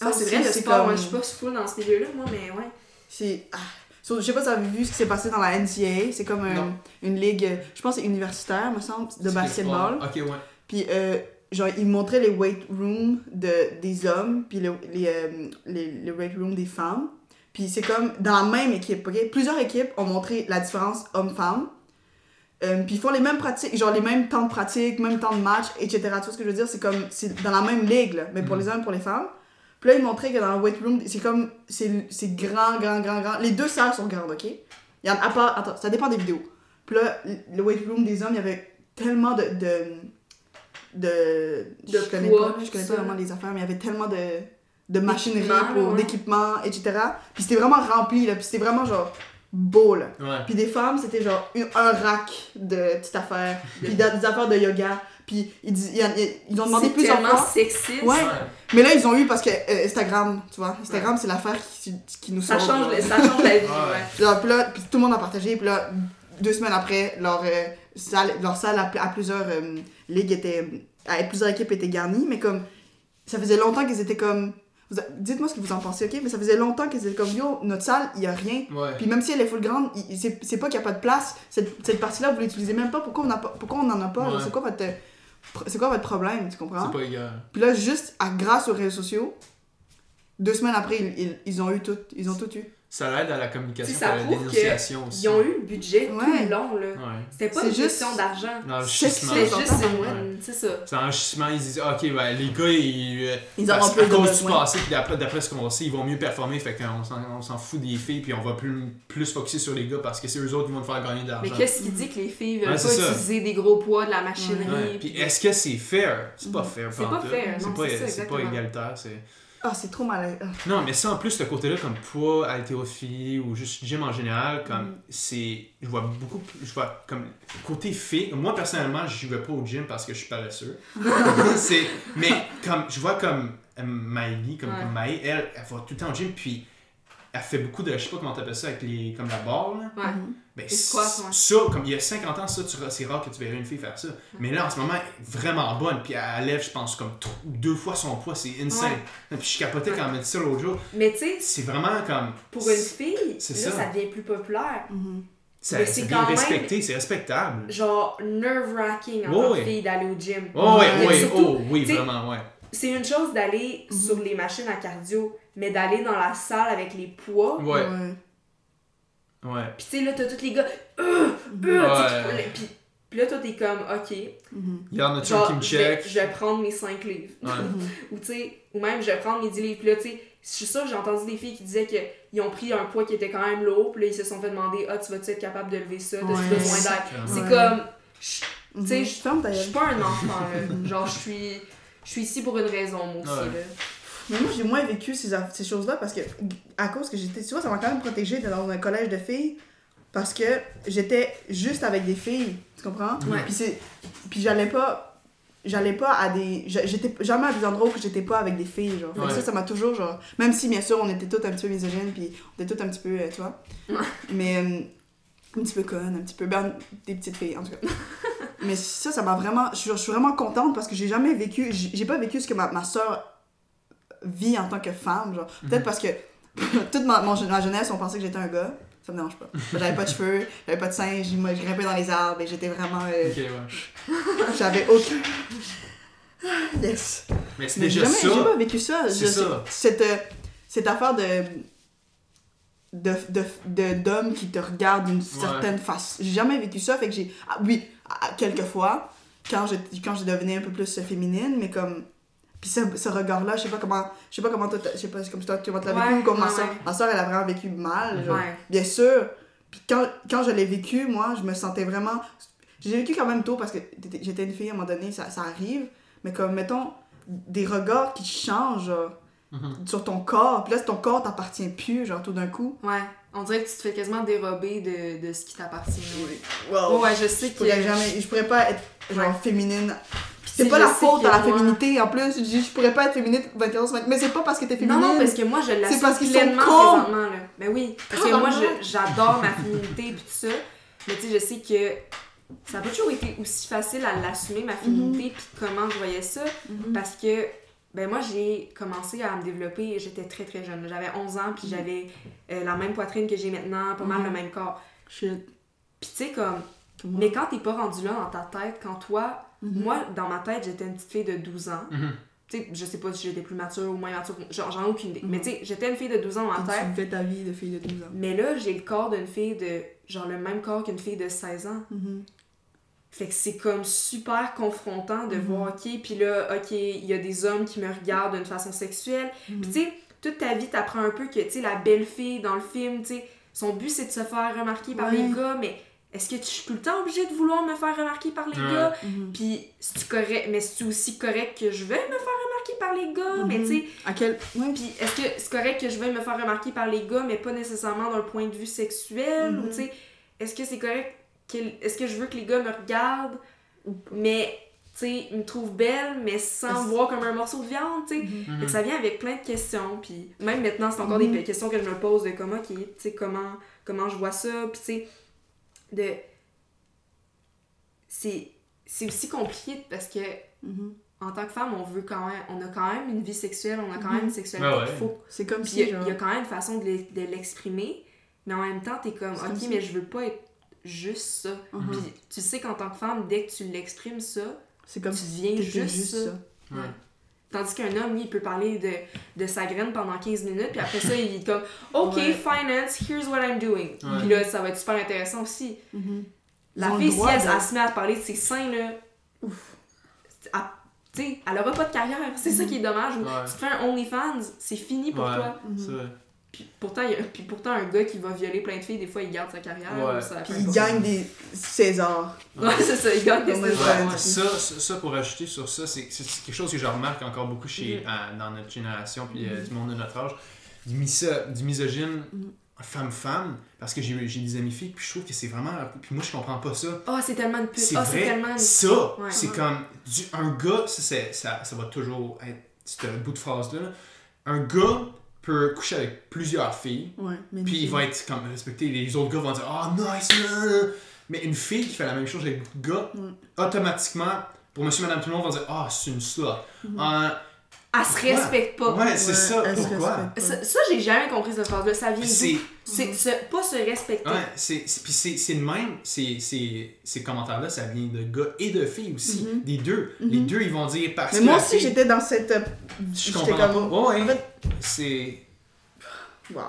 Ah, c'est vrai, le sport, comme- moi, je suis pas full dans ce milieu-là, moi, mais ouais. C'est. ah. So, je sais pas si vous avez vu ce qui s'est passé dans la NCAA. C'est comme un- Non. une ligue, euh, je pense que c'est universitaire, me semble, de basketball. sport? Ok, ouais. Puis, euh, genre, ils montraient les weight rooms de, des hommes, puis le- les, euh, les, les weight rooms des femmes. Puis c'est comme dans la même équipe, ok? Plusieurs équipes ont montré la différence homme-femme. Euh, puis ils font les mêmes pratiques, genre les mêmes temps de pratique, même temps de match, etc. Tu vois ce que je veux dire? C'est comme, c'est dans la même ligue, là, mais pour Mhm. les hommes et pour les femmes. Puis là, ils montraient que dans le weight room, c'est comme, c'est c'est grand, grand, grand, grand. Les deux salles sont grandes, ok? Il y en a, part, attends, ça dépend des vidéos. Puis là, le weight room des hommes, il y avait tellement de. de. de. De je connais poids, pas, je connais pas vraiment les affaires, mais il y avait tellement de. de machinerie, D'équipement, pour, etc. Puis c'était vraiment rempli, là. Puis c'était vraiment genre beau, là. Ouais. Puis des femmes, c'était genre une- un rack de petites affaires. Puis des affaires de yoga. Puis ils, dis- ils, ont demandé C'est plusieurs tellement fois. sexiste. Ouais. Mais là, ils ont eu parce que euh, Instagram, tu vois. Instagram, c'est l'affaire qui, qui nous Ça sauve, change, le- ça change la vie, Ouais. Puis là, puis là, puis tout le monde a partagé. Puis là, deux semaines après, leur, euh, salle, leur salle à, à plusieurs euh, ligues était. À plusieurs équipes étaient garnies. Mais comme. Ça faisait longtemps qu'ils étaient comme. Dites-moi ce que vous en pensez, ok? Mais ça faisait longtemps qu'ils étaient comme yo, notre salle, il y a rien. Ouais. Puis même si elle est full grande, c'est c'est pas qu'il y a pas de place. Cette, cette partie-là, vous l'utilisez même pas. Pourquoi on, a pas, pourquoi on en a pas? Ouais. C'est quoi votre. C'est quoi votre problème, tu comprends? C'est pas égal. Puis là, juste à, grâce aux réseaux sociaux, deux semaines après, ils, ils, ils ont eu tout. Ils ont tout eu. Ça aide à la communication, ça à la dénonciation aussi. Ils ont eu le budget tout le long, là. Ouais. C'était pas une juste- question d'argent. C'était C'est juste. C'est ça. C'est un enrichissement, ils disent, ok, ben, les gars, ils. euh, Ils auront plus à de cause du passé, puis d'après, d'après ce qu'on sait, ils vont mieux performer, fait qu'on s'en, on s'en fout des filles, puis on va plus, plus focuser sur les gars parce que c'est eux autres qui vont te faire gagner de Mais l'argent. qu'est-ce qui dit que les filles veulent Ouais, pas utiliser des gros poids, de la machinerie? Ouais. Puis est-ce que c'est fair? C'est pas fair. C'est pas fair, C'est pas, c'est ça, c'est pas exactement. égalitaire. C'est... Ah, c'est trop mal. Non, mais ça en plus, ce côté-là, comme poids, haltérophilie ou juste gym en général, comme Mm. c'est. Je vois beaucoup. Je vois comme. Côté fille, moi personnellement, je vais pas au gym parce que je suis paresseux. c'est, mais comme. Je vois comme euh, Maïli, comme, Ouais. comme Maï, elle, elle va tout le temps au gym, puis elle fait beaucoup de. Je sais pas comment t'appelles ça, avec les. Comme la barre, là. Ouais. Ben, squats, c- ouais. ça, comme il y a 50 ans, ça, tu- c'est rare que tu verrais une fille faire ça. Mais là, en ce moment, elle est vraiment bonne. Puis elle lève, je pense, comme deux fois son poids. C'est insane. Puis je capotais quand elle m'a dit ça l'autre jour. Mais tu sais, C'est vraiment comme. pour une fille, là, ça. ça devient plus populaire. Mais c'est c'est bien quand même- respecté, c'est respectable. Genre, nerve-wracking en Ouais, tant que ouais. fille d'aller au gym. Oh, oui, oui, surtout, oh, oui, vraiment, ouais. C'est une chose d'aller sur les machines à cardio, mais d'aller dans la salle avec les poids. Ouais, ouais. Puis tu sais, là, t'as tous les gars. Euh, euh, tu Ouais. Puis Puis là, toi, t'es comme, ok, Mhm. Il y en a qui genre, me je vais, check? je vais prendre mes 5 livres. Ouais. Mhm. Ou tu sais, ou même je vais prendre mes 10 livres. Puis là, tu sais, je suis sûre, j'ai entendu des filles qui disaient qu'ils ont pris un poids qui était quand même lourd. Puis là, ils se sont fait demander, ah, tu vas-tu être capable de lever ça? T'as-tu Ouais. besoin d'aide? C'est Ouais. comme, je Mhm. sais, je- ta je suis pas un enfant, là. Genre, je suis, je suis ici pour une raison, moi aussi, Ouais. là. Mais moi, j'ai moins vécu ces, ces choses-là parce que, à cause que j'étais, tu vois, ça m'a quand même protégée dans un collège de filles parce que j'étais juste avec des filles, tu comprends? Ouais. Puis, c'est, puis j'allais pas, j'allais pas à des, j'étais jamais à des endroits où j'étais pas avec des filles, genre. Fait que Ouais. ça, ça m'a toujours, genre, même si, bien sûr, on était toutes un petit peu misogynes, puis on était toutes un petit peu, euh, tu vois? Ouais. Mais, euh, un petit peu connes, un petit peu, ben, des petites filles, en tout cas. Mais ça, ça m'a vraiment, je suis- je suis vraiment contente parce que j'ai jamais vécu, j'ai j'ai pas vécu ce que ma, ma soeur vit en tant que femme, genre. Peut-être parce que toute ma, mon- ma jeunesse, on pensait que j'étais un gars. Ça me dérange pas. J'avais pas de cheveux, j'avais pas de seins, je grimpais dans les arbres et j'étais vraiment. euh, Ok, ouais. j'avais aucun. Yes. Mais c'est j'ai déjà jamais, j'ai ça. pas vécu ça. C'est ça. Cette, euh, cette affaire de. De, de, de- d'hommes qui te regardent d'une certaine face. J'ai jamais vécu ça, fait que j'ai. ah, oui, ah, quelques fois, quand je, quand je devenais un peu plus féminine, mais comme. Puis ce, ce regard-là, je sais pas comment. Je sais pas comment toi, je sais pas comme toi, comment tu l'as vécu Ouais, ou comme ma ouais, soeur. Ma soeur, elle a vraiment vécu mal. genre. Ouais. Bien sûr. Puis quand, quand je l'ai vécu, moi, je me sentais vraiment. J'ai vécu quand même tôt parce que j'étais une fille à un moment donné, ça, ça arrive. Mais comme, mettons, des regards qui changent genre, Mhm. sur ton corps. Puis là, ton corps t'appartient plus, genre, tout d'un coup. Ouais. On dirait que tu te fais quasiment dérober de, de ce qui t'appartient. Wow. Ouais, je sais Je que. pourrais jamais. Je pourrais pas être, genre, Ouais. féminine. C'est pas la faute à la moi- féminité en plus. Je je pourrais pas être féminine 24 sur 24. Mais c'est pas parce que t'es féminine. Non, non, parce que moi, je l'assume parce pleinement présentement, là. Ben oui, parce que moi, j'adore ma féminité et tout ça. Mais tu sais, je sais que ça n'a pas toujours été aussi facile à l'assumer, ma féminité, puis comment je voyais ça. Mhm. Parce que, ben moi, j'ai commencé à me développer, j'étais très très jeune. J'avais 11 ans, puis Mhm. j'avais euh, la même poitrine que j'ai maintenant, pas mal le même corps. Shit. Puis tu sais, comme, mais quand t'es pas rendu là dans ta tête, quand toi, Mhm. moi, dans ma tête, j'étais une petite fille de 12 ans. Mhm. Tu sais, je sais pas si j'étais plus mature ou moins mature, genre, j'en ai aucune idée. Mais tu sais, j'étais une fille de 12 ans dans ma tête. tu fais ta vie de fille de 12 ans. Mais là, j'ai le corps d'une fille de. Genre le même corps qu'une fille de 16 ans. Mhm. Fait que c'est comme super confrontant de Mhm. voir, ok, puis là, ok, il y a des hommes qui me regardent d'une façon sexuelle. Mhm. Puis tu sais, toute ta vie, t'apprends un peu que, tu sais, la belle fille dans le film, tu sais, son but c'est de se faire remarquer par Ouais. les gars, mais est-ce que tu suis tout le temps obligée de vouloir me faire remarquer par les Ouais. gars? Mhm. Puis c'est correct, mais c'est aussi correct que je vais me faire remarquer par les gars, mais Mhm. tu sais, À quel. Ouais. puis est-ce que c'est correct que je veuille me faire remarquer par les gars, mais pas nécessairement d'un point de vue sexuel? Mhm. Ou tu sais, est-ce que c'est correct. Est-ce que je veux que les gars me regardent, mais tu sais, me trouvent belle, mais sans me voir comme un morceau de viande, tu sais? Mhm. Ça vient avec plein de questions, puis même maintenant, c'est encore des Mhm. questions que je me pose de comment, ok, tu sais, comment, comment je vois ça, puis tu sais, de. C'est c'est aussi compliqué parce que Mhm. en tant que femme, on veut quand même, on a quand même une vie sexuelle, on a quand même une sexualité Ouais, ouais. qu'il faut C'est comme puis si. il y, a- genre- il y a quand même une façon de l'e- de l'exprimer, mais en même temps, t'es comme, ok, comme mais je veux pas être juste ça. Mhm. Puis tu sais qu'en tant que femme, dès que tu l'exprimes ça, C'est comme tu si deviens juste, ça. Ouais. Tandis qu'un homme, lui, il peut parler de, de sa graine pendant 15 minutes, puis après ça, il est comme, ok, Ouais. finance, here's what I'm doing. Ouais. Puis là, ça va être super intéressant aussi. Mhm. La fille, si elle, de- elle se met à te parler de ses seins, là, ouf. Elle- Tu sais, elle aura pas de carrière, c'est ça qui est dommage. Ou Ouais. Tu te fais un OnlyFans, c'est fini pour Ouais. toi. Mhm. C'est vrai. Puis pourtant, il y a- puis pourtant, un gars qui va violer plein de filles, des fois, il garde sa carrière. Ouais. ou ça, Puis importe. gagnent des Césars. Ouais, c'est ça, il gagne des Césars, ouais. ouais. Ça, ça, pour ajouter sur ça, c'est c'est quelque chose que je remarque encore beaucoup chez, Mhm. à- dans notre génération puis euh, Mhm. du monde de notre âge. Du, miso- du misogyne Mhm. femme-femme, parce que j'ai j'ai des amis filles, puis je trouve que c'est vraiment. Puis moi, je comprends pas ça. Oh, c'est tellement une pute. C'est Oh, c'est vrai, tellement ça, Ouais. c'est Ouais. comme du, un gars, ça, c'est- ça, ça va toujours être ce bout de phrase-là. là. Un gars peut coucher avec plusieurs filles, Ouais, puis il va être comme respecté. Les autres gars vont dire Ah, nice. Mais une fille qui fait la même chose avec beaucoup de gars, automatiquement, pour monsieur, madame, tout le monde va dire Ah, c'est une slut. Mhm. Ah, Elle se respecte pas. ouais, c'est ça. Pourquoi? pas. Ça, ça, j'ai jamais compris cette phrase-là. Ça vient c'est. C'est se- pas se respecter. Ouais, c'est, c'est- puis c'est, c'est le même, c'est, c'est, ces commentaires-là, ça vient de gars et de filles aussi. Mhm. Les deux. Mhm. Les deux, ils vont dire parce Mais que. moi la aussi, j'étais dans cette. euh, Je comprends comme- pas. Ouais, En fait, c'est. Wow.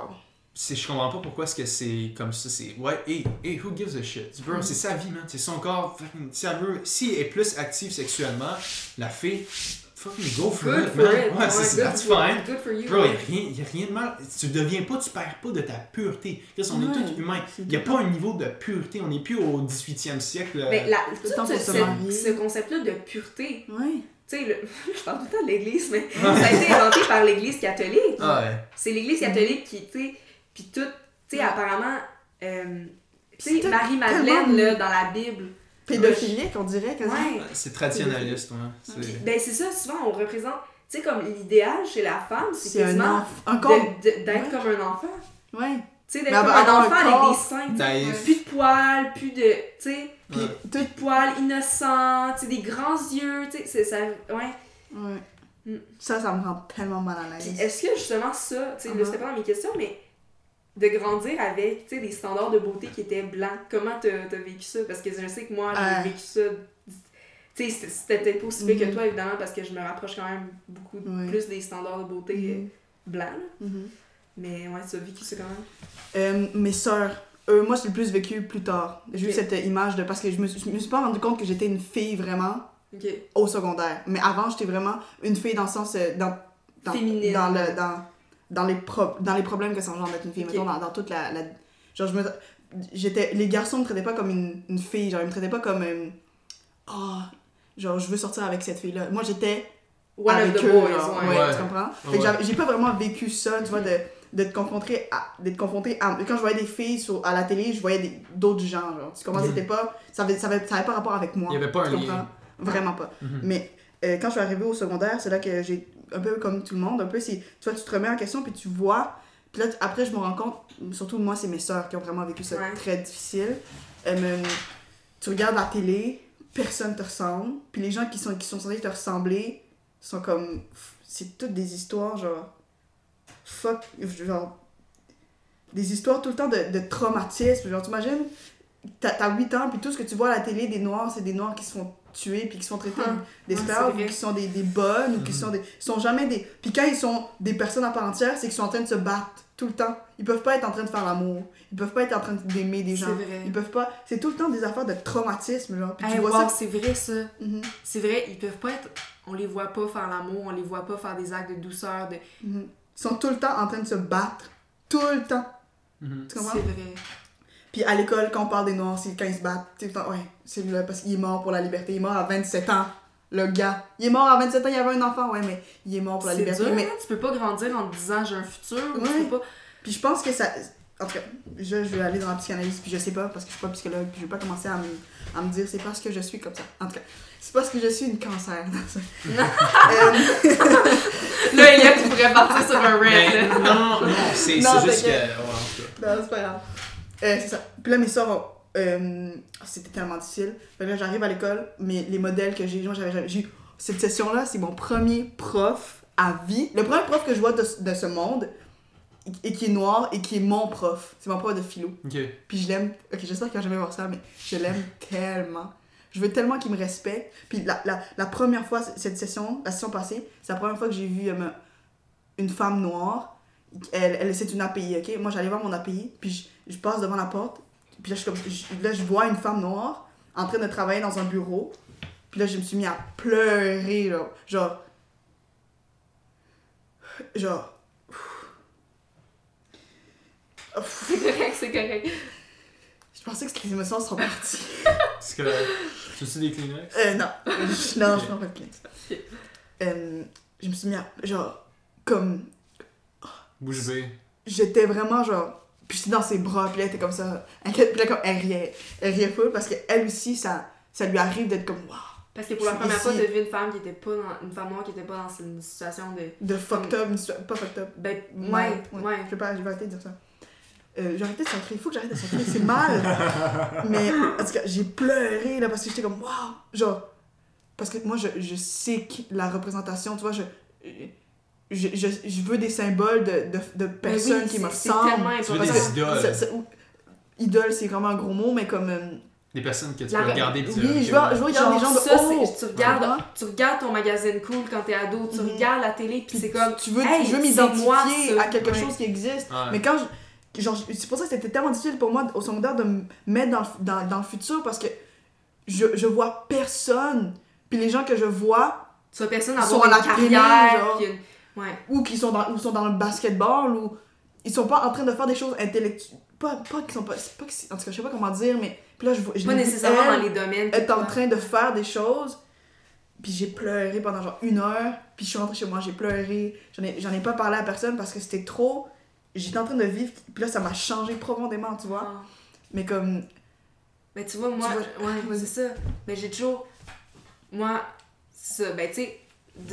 c'est- je comprends pas pourquoi est-ce que c'est comme ça. C'est ouais, hey, hey, who gives a shit? Bro, Mm. c'est sa vie, man. C'est son corps. Si elle veut, si elle est plus active sexuellement, la fille, fucking go for Good it, for man. it. Ouais, c'est good that's for- fine. Good for you. Bro, y a rien, y a rien de mal. Tu deviens pas, tu perds pas de ta pureté. Chris, on est Ouais. tous humains. Il y a tout pas un niveau de pureté. On n'est plus au 18e siècle. euh, Mais la, Tout le tout temps ce, ce- concept-là de pureté, Ouais. tu sais, le- je parle tout le temps de l'Église, mais ça a été inventé par l'Église catholique. Ah ouais. C'est l'Église catholique qui, tu sais, puis tout, tu sais, apparemment, euh, tu sais, C'est Marie-Madeleine, là, dans la Bible, Pédophilique, on dirait quasiment. ouais, C'est traditionnaliste, ouais. C'est- ben c'est ça, souvent, on représente, tu sais, comme l'idéal chez la femme, c'est quasiment enfant. Un de- corps. de- d'être Ouais. comme un enfant. Ouais. Tu sais, d'être comme un un enfant avec des seins, Naïf. plus de poils, plus de, tu sais, Ouais. plus de poils, innocent, tu sais, des grands yeux, tu sais, c'est ça, ouais. Ouais. Mm. Ça, ça me rend tellement mal à Puis l'aise. est-ce que justement ça, tu sais, Uh-huh. c'était pas dans mes questions, mais de grandir avec, des standards de beauté qui étaient blancs, comment t'as t'as vécu ça? Parce que je sais que moi, j'ai Euh. vécu ça, tu sais, c'était- peut-être pas aussi que Mhm. toi, évidemment, parce que je me rapproche quand même beaucoup plus des standards de beauté euh, blancs. Mhm. Mais ouais, tu as vécu ça quand même? Euh, mes sœurs, euh, moi, j'ai le plus vécu plus tard. J'ai eu cette image de. Parce que je me, je me suis pas rendu compte que j'étais une fille vraiment au secondaire. Mais avant, j'étais vraiment une fille dans le sens. euh, dans, dans, Féminine. Dans, le, dans, dans, les pro- dans les problèmes que ça engendre d'être une fille. Ok. Mettons, dans, dans toute la. la- genre, je me. J'étais, les garçons me traitaient pas comme une, une fille. Genre, ils me traitaient pas comme. euh, Oh, genre, je veux sortir avec cette fille-là. Moi, j'étais One avec of the eux, boys, genre, ouais. ouais, Ouais. tu comprends? Fait Ouais. que j'ai pas vraiment vécu ça, tu vois, de, de te confronter à, d'être confronté à... Quand je voyais des filles sur, à la télé, je voyais des- d'autres gens, genre. Tu comprends? C'était pas... Ça avait, ça, avait, ça avait pas rapport avec moi. Il y avait pas un tu lien. comprends? Vraiment pas. Mhm. Mais euh, quand je suis arrivée au secondaire, c'est là que j'ai... Un peu comme tout le monde, un peu, c'est... Tu vois, tu te remets en question, puis tu vois... Puis là, tu- après, je me rends compte... Surtout, moi, c'est mes sœurs qui ont vraiment vécu ça Ouais. très difficile. Euh, tu regardes la télé, personne te ressemble. Puis les gens qui sont, qui sont censés te ressembler sont comme. C'est toutes des histoires, genre. Fuck. Genre. Des histoires tout le temps de, de traumatisme. Genre, t'imagines, t'as t'as 8 ans, puis tout ce que tu vois à la télé des Noirs, c'est des Noirs qui se font tuer, puis qui se font traiter Hum. d'esclaves, Ouais, ou qui sont des, des bonnes, ou qui Mhm. sont des. Ils sont jamais des. Puis quand ils sont des personnes à part entière, c'est qu'ils sont en train de se battre tout le temps. Ils peuvent pas être en train de faire l'amour. Ils peuvent pas être en train d'aimer des C'est gens. vrai. Ils peuvent pas. C'est tout le temps des affaires de traumatisme, genre. Puis tu vois wow, ça. c'est vrai ça. Mhm, C'est vrai, ils peuvent pas être. On les voit pas faire l'amour, on les voit pas faire des actes de douceur. De... mhm. Ils sont tout le temps en train de se battre. Tout le temps. Mhm. Tu comprends? C'est vrai. Puis à l'école, quand on parle des Noirs, c'est quand ils se battent. Tout le temps, ouais, c'est là parce qu'il est mort pour la liberté. Il est mort à 27 ans. Le gars. Il est mort à 27 ans, il avait un enfant, ouais, mais il est mort pour la liberté. dur, Mais hein, tu peux pas grandir en te disant j'ai un futur. ou Ouais. Tu peux pas... Puis je pense que ça. En tout cas, je, je vais aller dans la psychanalyse, puis je sais pas, parce que je suis pas psychologue, puis je vais pas commencer à me, à me dire c'est parce que je suis comme ça. En tout cas, c'est parce que je suis une cancer. dans ça. Euh, Là, Elliot, tu pourrais partir sur un rant. non, là. non, non, c'est juste que. t'inquiète. ouais, en tout cas. non, c'est pas grave. Euh, c'est ça. Puis là, mes soeurs ont. euh, c'était tellement difficile. Fait que là, j'arrive à l'école, mais les modèles que j'ai, moi, j'avais jamais. J'ai eu cette session-là, c'est mon premier prof à vie. Le premier prof que je vois de, de ce monde, et qui est noir, et qui est mon prof. C'est mon prof de philo. Puis je l'aime. Ok, j'espère qu'il va jamais voir ça, mais je l'aime tellement. Je veux tellement qu'il me respecte. Puis la, la, la première fois, cette session, la session passée, c'est la première fois que j'ai vu euh, une femme noire. Elle, elle c'est une API, ok? Moi, j'allais voir mon API, puis je, passe devant la porte. Puis là je, suis comme, je- là, je vois une femme noire en train de travailler dans un bureau. Puis là, je me suis mis à pleurer, là. Genre. Genre. C'est correct, c'est correct. Je pensais que les émotions sont parties. Est-ce que. Tu veux des Kleenex? Euh, non. Je- non, je prends pas de Kleenex. Euh, je me suis mis à. Genre. Comme. Bouche bée. J'étais vraiment genre. Puis j'étais dans ses bras, puis là, elle était comme ça. Inquiète, puis là, comme, elle riait. Elle riait full parce qu'elle aussi, ça, ça lui arrive d'être comme. Waouh! Parce que pour la première fois, t'as vu une femme qui était pas dans. Une femme noire qui était pas dans une situation de. De fucked up, une pas fucked up. Ben, Ouais, ouais, ouais. ouais. Je vais pas, je vais arrêter de dire ça. Euh, j'ai arrêté de sortir, il faut que j'arrête de sortir, c'est mal. Mais en tout cas, j'ai pleuré là parce que j'étais comme waouh, genre parce que moi je, je sais que la représentation, tu vois, je je, je, je veux des symboles de, de, de personnes oui, qui me c'est- c'est ressemblent. tellement important. des idoles. idole, c'est vraiment un gros mot, mais comme euh, Des personnes que tu La- peux regarder oui, dire, je veux, je veux regarder des gens de ça, tu regardes, Vraiment. tu regardes ton magazine cool quand t'es ado, tu Mhm. regardes la télé, puis c'est comme. tu veux, Hey, tu veux m'identifier à quelque Ouais. chose qui existe. Ouais. Mais quand je, genre, c'est pour ça que c'était tellement difficile pour moi au secondaire de me mettre dans, le- dans, dans le futur parce que je, je vois personne. Puis les gens que je vois, Tu vois personne avoir sont une à la télé, carrière, genre. puis une- Ouais. ou qui sont dans, ou sont dans le basketball, ou ils sont pas en train de faire des choses intellectuelles. Pas, pas qu'ils sont pas. c'est pas que en tout cas, je sais pas comment dire, mais. Puis là, je, vois- je Pas nécessairement elle, dans les domaines. être en train de faire des choses. Puis j'ai pleuré pendant genre une heure. Puis je suis rentrée chez moi, j'ai pleuré. J'en ai, j'en ai pas parlé à personne parce que c'était trop. J'étais en train de vivre. Puis là, ça m'a changé profondément, tu vois. Ah. Mais comme. Mais tu vois, moi, Tu vois- ouais, c'est ça. Mais j'ai toujours. Moi, c'est ça. Ben, tu sais,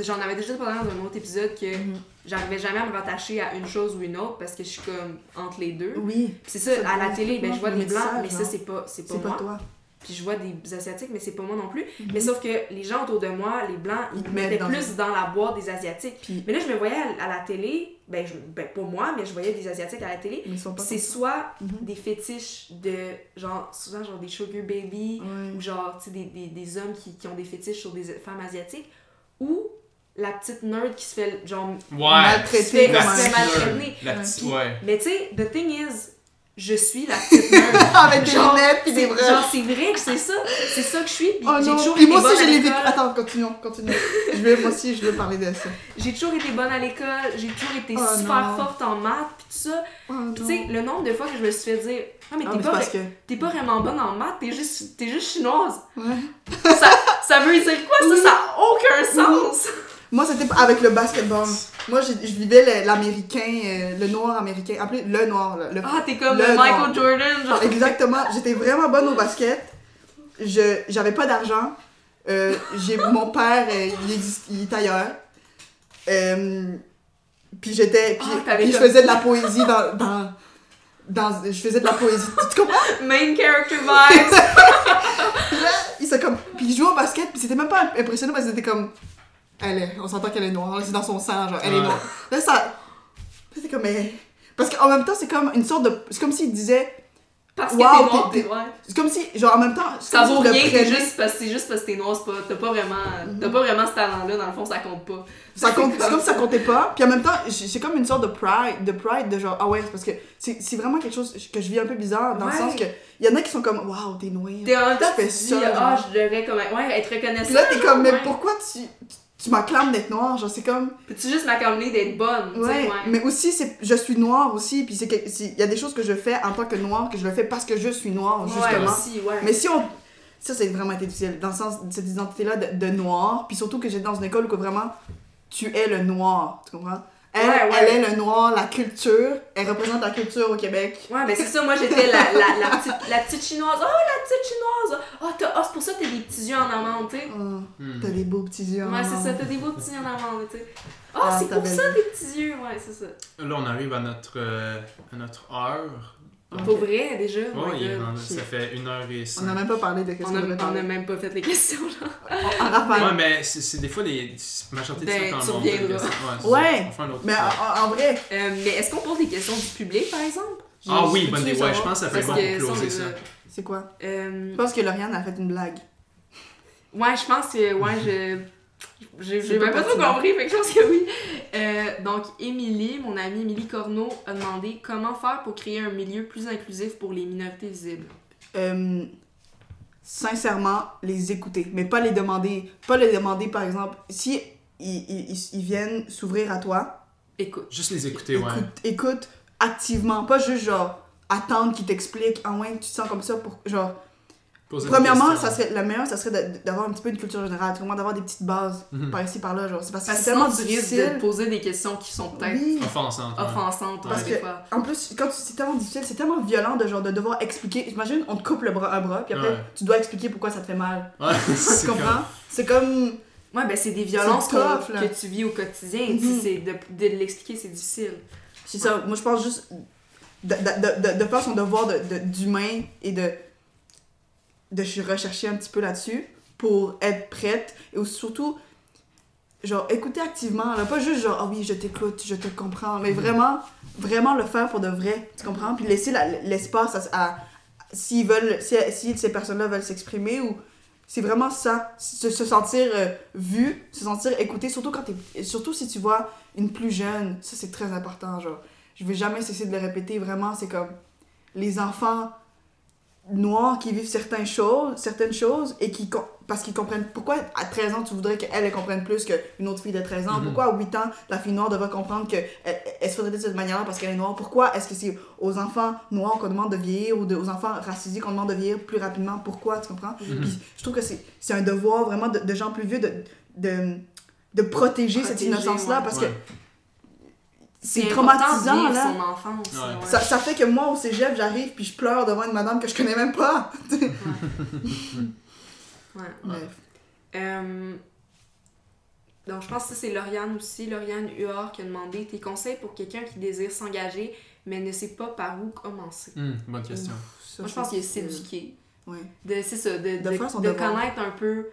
j'en avais déjà parlé dans un autre épisode que Mhm. j'arrivais jamais à me rattacher à une chose ou une autre parce que je suis comme entre les deux. Oui, c'est ça, Ça à la télé, ben, je vois des blancs, mais ça, c'est pas, c'est pas c'est pas moi. toi. Puis je vois des asiatiques, mais c'est pas moi non plus. Mhm. Mais sauf que les gens autour de moi, les blancs, ils, Ils mettaient dans plus dans la boîte des asiatiques. Puis. Mais là, je me voyais à, à la télé, ben, je, ben pas moi, mais je voyais des asiatiques à la télé. Mais ils sont pas. C'est soit Mhm. des fétiches de genre souvent genre des sugar baby Ouais. ou genre tu sais des, des, des hommes qui, qui ont des fétiches sur des femmes asiatiques ou la petite nerd qui se fait genre Ouais. Maltraité, qui se fait, maltraiter. nerd. La petite, Puis- ouais. mais tu sais the thing is je suis la petite Avec des Genre, lunettes pis des C'est- vrais. genre c'est vrai que c'est ça c'est ça que je suis puis Oh j'ai toujours été moi bonne aussi à je l'ai vécu. l'école Attends, continuons, continuons. Je vais, moi aussi, je veux parler de ça. j'ai toujours été bonne à l'école j'ai toujours été Oh super non. forte en maths puis tout ça Oh, tu sais le nombre de fois que je me suis fait dire ah mais Ah, t'es pas que. t'es pas vraiment bonne en maths, t'es juste, t'es juste chinoise. Ouais. Ça, ça veut dire quoi ça? Oui. Ça a aucun sens! Moi, c'était avec le basketball. Moi, je, je vivais l'américain, euh, le noir américain. Appelé le noir, là. Le... Ah, t'es comme Le Michael noir. Jordan, genre. Exactement. J'étais vraiment bonne au basket. Je J'avais pas d'argent. Euh, j'ai Mon père, euh, il, existe, il est ailleurs. Puis j'étais. Puis, Ah, puis je faisais de la poésie dans. dans dans, je faisais de la poésie. Tu, comprends? Main character vibes. Puis là, il s'est comme. Puis il jouait au basket, puis c'était même pas impressionnant parce que c'était comme. Elle est. On s'entend qu'elle est noire, c'est dans son sang, genre, elle est noire. Là, ça. C'est comme. mais- Parce qu'en même temps, c'est comme une sorte de. C'est comme s'il disait. Parce que Wow, t'es noir, t'es- ouais. C'est comme si. Genre, en même temps. c'est Ça si vaut rien, prenais- juste parce que c'est juste parce que t'es noir, c'est pas, t'as pas vraiment, Mhm. t'as pas vraiment ce talent-là, dans le fond, ça compte pas. Ça compte, c'est comme si ça comptait pas. Puis en même temps, j'ai comme une sorte de pride, de pride de genre, ah ouais, c'est parce que c'est c'est vraiment quelque chose que je vis un peu bizarre, dans le sens que il y en a qui sont comme, waouh, t'es noir. T'es en même temps, Tu fais ça, ah, genre. je devrais comme, ouais, être reconnaissant. Puis là, t'es comme, mais ouais. pourquoi tu, tu m'acclames d'être noir? Genre, c'est comme. Peux-tu juste m'accommoder d'être bonne, Ouais, ouais. mais aussi, c'est, je suis noire aussi, puis il y a des choses que je fais en tant que noire que je le fais parce que je suis noire, Ouais, justement. aussi, ouais. Mais si on. Ça, c'est vraiment difficile, dans le sens de cette identité-là de, de noir, puis surtout que j'étais dans une école où que vraiment tu es le noir, tu comprends? Elle, Ouais, ouais. elle est le noir, la culture, elle représente la culture au Québec. Ouais, ben c'est ça, moi j'étais la, la, la, petite, la petite chinoise. Oh, la petite chinoise! Oh, t'as- oh, c'est pour ça que t'as des petits yeux en amande, tu sais. Oh, Hmm. T'as des beaux petits yeux. Ouais, c'est ça, t'as des beaux petits yeux en amande, tu sais. Oh, Ah, c'est pour ça tes petits yeux, ouais, c'est ça. Là, on arrive à notre, euh, à notre heure. Ok. Pour vrai, déjà, Ouais, God. rendu- ça fait une heure et On cinq. n'a même pas parlé de qu'est-ce On qu'on a, devait on a parler. même pas fait les questions, genre. En- en rafale. Ouais, mais c'est des fois les. La majorité de Ben, ça quand tu on reviendras. questions. Ouais, Ouais, ça. On fait un autre Mais en, en- vrai. Euh, mais est-ce qu'on pose des questions du public, par exemple? Ah je- oui, je bonne idée. Ouais, je pense que ça fait Parce bon pour on closer ça. C'est quoi? Euh, Je pense que Lauriane a fait une blague. Ouais, je pense que. Ouais, je. J'ai même pas trop compris, que je pense que oui. Euh, donc, Émilie, mon amie Émilie Corneau, a demandé comment faire pour créer un milieu plus inclusif pour les minorités visibles. Euh, sincèrement, les écouter. Mais pas les demander. Pas les demander, par exemple, si ils, ils- ils- viennent s'ouvrir à toi, Écoute. Juste les écouter, ouais. écoute, écoute activement. Pas juste genre attendre qu'ils t'expliquent. Ah ouais, tu te sens comme ça pour. Genre, premièrement, ça serait, la meilleure, ça serait de- d'avoir un petit peu une culture générale. Comprends? D'avoir des petites bases Mhm. par ici, par là. Genre, c'est parce que c'est tellement de difficile. te poser des questions qui sont peut-être Oui. Offensante. ouais. offensantes, Parce ouais, que-. En plus, quand c'est tellement difficile, c'est tellement violent de genre de devoir expliquer. Imagine, on te coupe le bras, un bras, puis après, Ouais. tu dois expliquer pourquoi ça te fait mal. Ouais, Tu comprends? C'est comme. Ouais, ben c'est des violences tough, que tu vis au quotidien. Tu sais, c'est de, de l'expliquer, c'est difficile. C'est ça. Moi, je pense juste de, de, de, de faire son devoir de- de- d'humain et de, de ch- rechercher un petit peu là-dessus pour être prête et surtout, genre, écouter activement. Là, pas juste genre, ah oui, je t'écoute, je te comprends, mais vraiment, vraiment le faire pour de vrai. Tu comprends? Puis laisser la- l'espace à. à- s'ils veulent, si, si ces personnes-là veulent s'exprimer ou. C'est vraiment ça, se, se sentir euh, vu, se sentir écouté, surtout quand t'es, surtout si tu vois une plus jeune, ça c'est très important, genre. je vais jamais cesser de le répéter. Vraiment, c'est comme les enfants noirs qui vivent certaines choses, certaines choses et qui parce qu'ils comprennent pourquoi à 13 ans tu voudrais qu'elle elle comprenne plus qu'une autre fille de 13 ans? Mhm. pourquoi à 8 ans la fille noire devrait comprendre que elle, elle se faudrait de cette manière-là parce qu'elle est noire? Pourquoi est-ce que c'est aux enfants noirs qu'on demande de vieillir ou de- aux enfants racisés qu'on demande de vieillir plus rapidement? Pourquoi tu comprends? Mhm. Puis je trouve que c'est un devoir vraiment de, de gens plus vieux de, de, de protéger, cette innocence-là ouais. parce Ouais. que c'est traumatisant là. son enfance. Ouais. ouais. Ça, ça fait que moi au cégep j'arrive puis je pleure devant une madame que je connais même pas. Ouais. Bref. Euh, donc, je pense que ça, c'est Lauriane aussi, Lauriane Huard, qui a demandé tes conseils pour quelqu'un qui désire s'engager, mais ne sait pas par où commencer? Hmm, bonne question. Ça, Moi, je pense qu'il est c'est- s'éduquer. Ouais. De, c'est ça, de, De de, faire son de devoir. connaître un peu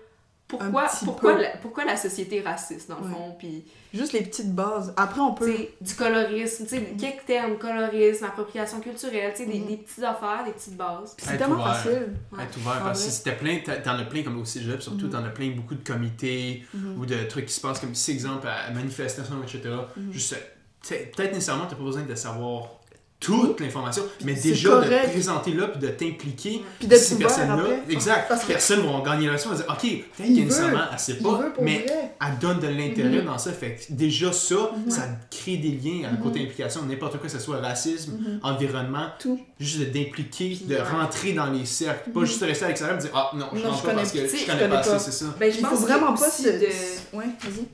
pourquoi, Un petit pourquoi, peu. la, pourquoi la société est raciste, dans le Ouais. fond. Puis, Juste les petites bases. Après on peut. du colorisme, tu sais, quelques termes, colorisme, appropriation culturelle, tu sais, des, Mhm. des petites affaires, des petites bases. C'est tellement ouvert. facile. Ouais. Être ouvert parce que t'as plein, t'as- t'en as plein comme au cégep, surtout Mhm. t'en as plein beaucoup de comités Mhm. ou de trucs qui se passent comme si exemple à manifestation, etc. Mhm. Juste, peut-être nécessairement t'as pas besoin de savoir toute l'information, mais déjà correct. de te présenter là puis de t'impliquer. Puis d'être ces personnes-là, exact, Parce que- personnes vont gagner la leçon, vont dire, ok, peut-être nécessairement, elle sait pas, mais vrai. elle donne de l'intérêt Mhm. dans ça. Fait que déjà ça, Mhm. ça crée des liens à Mhm. côté implication, n'importe quoi, que ce soit racisme, Mhm. environnement, Tout. juste d'impliquer, Puis, de rentrer dans les cercles, pas Mhm. juste rester à l'extérieur et dire ah non, je je pas parce que je connais, pas ça, c'est ça. Ben, je Il pense vraiment pas de- Ouais, vas-y.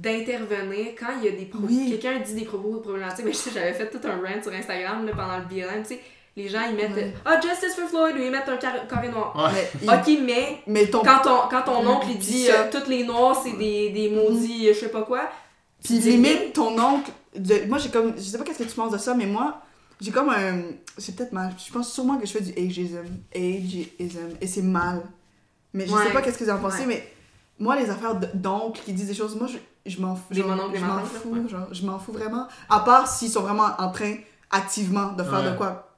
D'intervenir quand il y a des propos. Oui. Quelqu'un dit des propos problématiques. Mais je sais, j'avais fait tout un rant sur Instagram là, pendant le BLM. Tu sais, les gens ils mettent Ouais. Ah, Justice for Floyd ou ils mettent un car- carré noir. Ouais. Mais, il- Ok, mais mais ton. quand ton, quand ton oncle il dit euh, toutes les noirs c'est des, des maudits, euh, je sais pas quoi. Puis limite, ton oncle. de- Moi, j'ai comme. Je sais pas qu'est-ce que tu penses de ça, mais moi, j'ai comme un. C'est peut-être mal. Je pense sûrement que je fais du ageism. Ageism. Et c'est mal. Mais je Ouais. sais pas qu'est-ce que vous en pensez, Ouais. mais moi, les affaires d'oncles qui disent des choses, moi, je, je m'en fous. Genre, Je m'en fous. ouais. Genre, je m'en fous vraiment. À part s'ils sont vraiment en train activement de faire Ouais. de quoi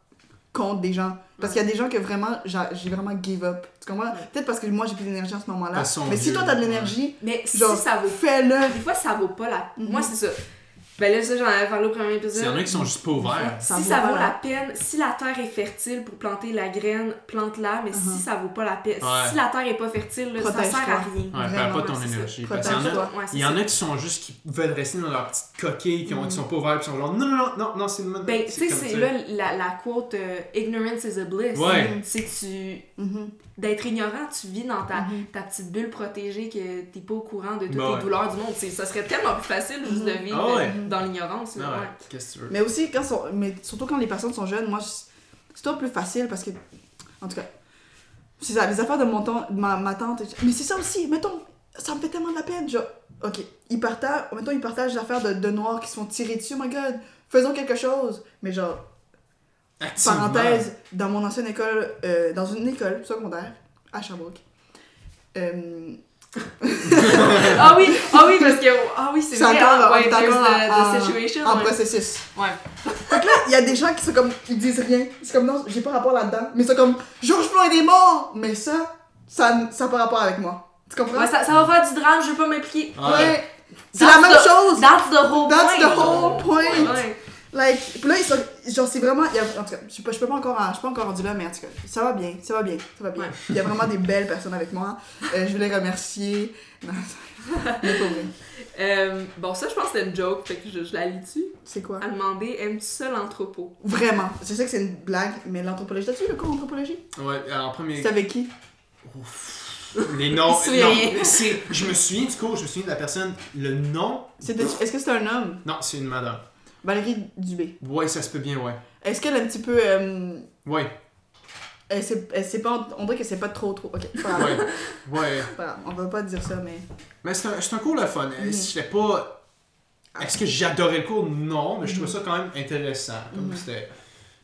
contre des gens. Parce qu'il y a des gens que vraiment, j'a- j'ai vraiment give up. Tu comprends? Ouais. Peut-être parce que moi, j'ai plus d'énergie en ce moment-là. Mais si toi, t'as de ouais. l'énergie, si genre, ça vaut. fais-le. Des fois, ça vaut pas la. Mhm. Moi, c'est ça. Ben là, ça, j'en avais parlé au premier épisode. Il y en a qui sont juste pas ouverts. Si ça vaut la- la peine, si la terre est fertile pour planter la graine, plante-la, mais si Mhm. ça vaut pas la peine, Ouais. si la terre est pas fertile, là, ça sert à rien. Ouais, perds pas ton énergie. Parce qu'il y en a- Protège-toi. Ouais, c'est Il y en a qui sont juste qui veulent rester dans leur petite coquille, qui, ont, Mhm. qui sont pas ouverts, qui sont genre non, non, non, non, non, c'est le mode. Ben, tu sais, c'est là la, la quote euh, Ignorance is a bliss. Ouais. C'est tu. Mhm. D'être ignorant, tu vis dans ta, Mhm. ta petite bulle protégée que t'es pas au courant de toutes Ben les ouais. douleurs du monde. C'est- Ça serait tellement plus facile juste de Mhm. vivre Ah ouais. euh, dans l'ignorance. Ah ouais, ouais. qu'est-ce que tu veux? Mais aussi, quand sont, mais surtout quand les personnes sont jeunes, moi, c'est toujours plus facile parce que, en tout cas, c'est ça, les affaires de mon ton- de ma, ma tante. Mais c'est ça aussi, mettons, ça me fait tellement de la peine. Genre, ok, ils partagent, mettons, ils partagent des affaires de, de noirs qui se font tirer dessus, oh my god, faisons quelque chose. Mais genre, Activement. parenthèse, dans mon ancienne école, euh, dans une école secondaire à Sherbrooke, euh, Ah oui, ah oui, parce que. Ah oui, c'est C'est vrai. encore- hein, ouais, the, en- the situation. en ouais. processus. Ouais. Fait que là, il y a des gens qui sont comme, ils disent rien. C'est comme, non, j'ai pas rapport là-dedans. Mais c'est comme, George Floyd est mort! Mais ça, ça ça n'a pas rapport avec moi. Tu comprends? Ouais, ça, ça va faire du drame, je veux pas m'impliquer. Ouais. Ouais. C'est That's la même the- chose! That's the whole That's point. the whole point! Ouais. Like, pis là, ils sont, genre, c'est vraiment, y a- en tout cas, je suis pas, je peux pas encore, en- je suis pas encore rendu là, mais en tout cas, ça va bien, ça va bien, ça va bien. Ouais. Il y a vraiment des belles personnes avec moi. Euh, je les remercier. Non, mais pas vrai. Euh, bon, ça, je pense que c'était une joke, fait que je, je la lis dessus. C'est quoi? À demander, aimes-tu ça l'anthropo? Vraiment. Je sais que c'est une blague, mais l'anthropologie, t'as-tu le cours d'anthropologie? Ouais, en premier. C'est avec qui? Les noms. Non, c'est- je me souviens du cours, je me souviens de la personne. Le nom. Est-ce que c'est un homme? Non, c'est une madame. Valérie Dubé. Ouais, ça se peut bien, ouais. Est-ce qu'elle est un petit peu. euh, Ouais, elle sait, elle sait pas. On dirait que c'est pas trop trop. Ok, pas ouais. Ouais. Pas On va pas dire ça, mais. Mais c'est un, un cours le fun. Mhm. J'étais pas. Est-ce que j'adorais le cours? Non, mais je trouvais Mhm. ça quand même intéressant. Mhm. c'était.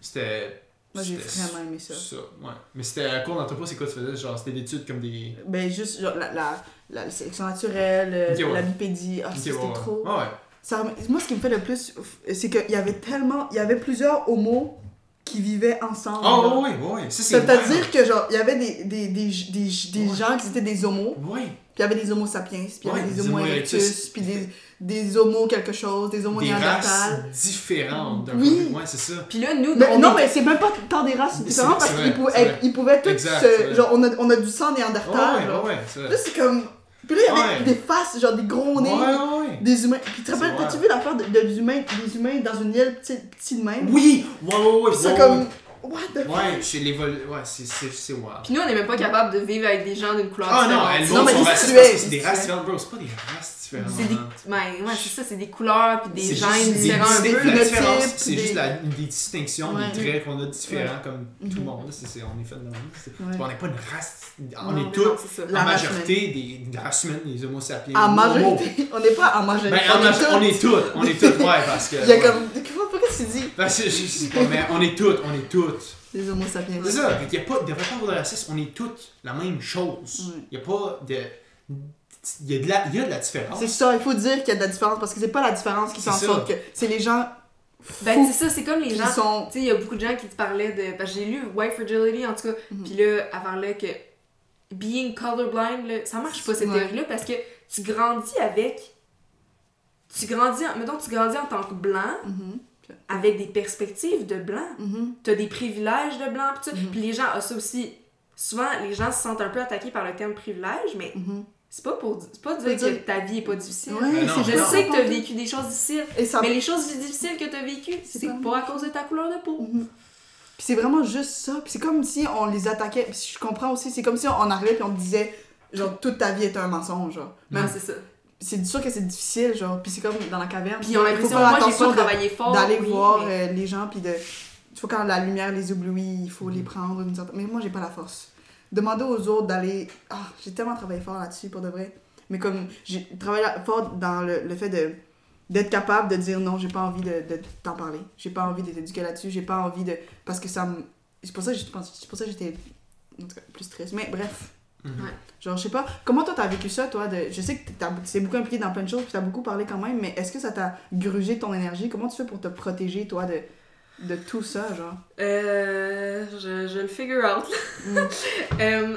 C'était. Moi, j'ai vraiment aimé ça. Ça, ouais. Mais c'était un cours d'anthropo, c'est quoi tu faisais? Genre, c'était des études comme des. Ben, juste genre, la, la, la sélection naturelle, euh, ouais. la bipédie. Ah, c'était ouais, trop. Ouais, ouais. Ça moi, ce qui me fait le plus. C'est qu'il y avait tellement. Il y avait plusieurs homos qui vivaient ensemble. Oh, ouais. Ça, c'est. C'est-à-dire que, genre, il y avait des, des, des, des, des Ouais. gens qui étaient des homos, Ouais. Puis il y avait des homo sapiens, puis il y avait des des homo erectus, puis des, des homo quelque chose, des homo Des races différentes d'un Oui. point de vue. Ouais, c'est ça. Puis là, nous, Mais on non, est- mais c'est même pas tant des races C'est- différentes parce qu'ils pouvaient, pouvaient tous genre on a, on a du sang néandertal ouais, genre. ouais, ouais. Là c'est comme puis là il y avait Ouais. des faces genre des gros nez, ouais, ouais. des humains. Puis tu te C'est rappelles, t'as-tu vu l'affaire de, de- des humains, des humains dans une île petite, petite de même? Oui! Ouais, ouais, ouais. Puis c'est comme what the Ouais, fuck? Ouais, chez les vol... Ouais, c'est- c'est c'est wow. Puis nous, on est même pas capable de vivre avec des gens d'une couleur Ah non, différente. elles Non, l'ont mais sont ils racistes tuaient, parce que c'est des races différentes, bro. C'est pas des races différentes. C'est des. Ben, ouais, c'est ça, c'est des couleurs, puis des C'est gènes juste différents. La Phénotypes, différence, c'est juste la, des distinctions, Ouais. des traits qu'on a différents comme tout le monde. là. C'est- c'est- on est fait de même. C'est- Ouais. On n'est pas une race. On Non, est tous, c'est. La majorité, des, des races humaines, des homo sapiens. En majorité, on n'est pas en majorité. Ben, en on, est on tous. est toutes. On est toutes, ouais, parce que. Il y a ouais. comme pourquoi tu dis Parce que je sais pas, mais on est toutes, on est toutes. Les homo sapiens. C'est ça, fait qu'il y a pas, il de racisme, on est toutes la même chose. Ouais. Il y a pas de. Il y a de la, il y a de la différence. C'est ça, il faut dire qu'il y a de la différence parce que c'est pas la différence qui fait en C'est sorte que c'est les gens Ben, c'est ça, c'est comme les qui gens. sont Tu sais, il y a beaucoup de gens qui te parlaient de. Parce que j'ai lu White Fragility, en tout cas. Mhm. Puis là, elle parlait que being colorblind, là, ça marche pas cette Ouais. théorie-là parce que tu grandis avec. Tu grandis, en- mettons, tu grandis en tant que blanc Mhm, avec des perspectives de blanc. mhm. T'as des privilèges de blanc, pis ça. Mhm. Puis les gens, ah, ça aussi. Souvent, les gens se sentent un peu attaqués par le terme privilège, mais Mhm. C'est pas pour c'est pas dire dire- que ta vie est pas difficile. Ouais, non, c'est Je non. sais que t'as vécu des choses difficiles, Et ça mais les choses difficiles que t'as vécues, C'est c'est pas- pas à cause de ta couleur de peau. Mhm. Puis c'est vraiment juste ça. Puis c'est comme si on les attaquait. Puis je comprends aussi, c'est comme si on arrivait puis on disait, genre, toute ta vie est un mensonge, genre. Même, c'est ça. c'est sûr que c'est difficile, genre. Puis c'est comme dans la caverne. Puis on a l'impression, moi j'ai pas travaillé fort. d'aller oui, voir mais- euh, les gens, puis de. Il faut quand la lumière les éblouit, il faut les prendre d'une certaine. Mais moi, j'ai pas la force. Demander aux autres d'aller. Ah, j'ai tellement travaillé fort là-dessus, pour de vrai. Mais comme, j'ai travaillé fort dans le, le fait de d'être capable de dire non, j'ai pas envie de, de t'en parler. J'ai pas envie de t'éduquer là-dessus, j'ai pas envie de. Parce que ça me. C'est pour ça que j'ai- c'est pour ça que j'étais. En tout cas, plus triste. Mais bref. Mhm. Ouais. Genre, je sais pas, comment toi t'as vécu ça, toi de... Je sais que t'es beaucoup impliqué dans plein de choses, puis t'as beaucoup parlé quand même, mais est-ce que ça t'a grugé ton énergie? Comment tu fais pour te protéger, toi, de, de tout ça, genre? Euh, je, je le figure out. Mm. Euh,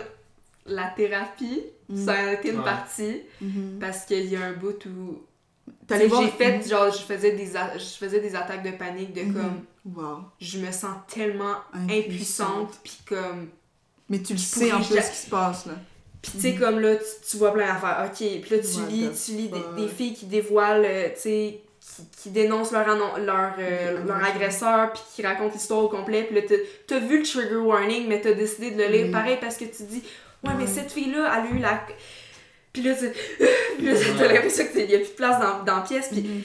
la thérapie, Mm. ça a été une Ouais. partie Mhm. parce qu'il y a un bout où sais, voir... j'ai fait genre je faisais des a- je faisais des attaques de panique de Mhm. comme Wow. je me sens tellement Impuissante. impuissante puis comme Mais tu le sais plus ja- ce qui se passe, là. puis tu sais Mhm. comme là tu, tu vois plein d'affaires ok puis là tu What lis the tu lis des, des filles qui dévoilent euh, tu sais qui, dénoncent leur, annon- leur, euh, leur agressions. agresseur puis qui racontent l'histoire au complet puis là t'as- t'as vu le trigger warning mais t'as décidé de le lire pareil parce que tu dis ouais mais cette fille là elle a eu la puis là tu puis là, t'as l'impression qu'il y a plus de place dans, dans la pièce puis Mhm.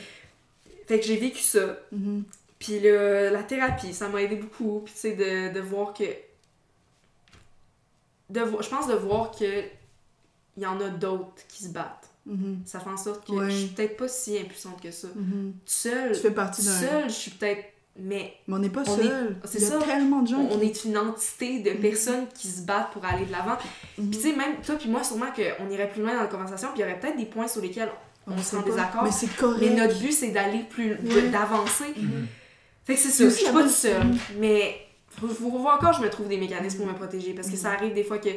fait que j'ai vécu ça Mhm. Puis le, la thérapie, ça m'a aidé beaucoup. Puis tu sais, de, de voir que. De, vo- je pense de voir que il y en a d'autres qui se battent. Mhm. Ça fait en sorte que Ouais. je suis peut-être pas si impuissante que ça. Mhm. Seule, Tu fais partie d'un... seule, je suis peut-être. Mais Mais on n'est pas On seul. c'est Il y a ça. tellement de gens on qui... est une entité de Mhm. personnes qui se battent pour aller de l'avant. Puis tu sais, même toi puis moi, sûrement qu'on irait plus loin dans la conversation, puis il y aurait peut-être des points sur lesquels on, serait en pas. désaccord. Mais c'est correct. Mais notre but, c'est d'aller plus. Ouais. d'avancer. Fait que c'est ça, je suis pas toute seule. Mais faut, faut voir encore, je me trouve des mécanismes pour me protéger. Parce que ça arrive des fois que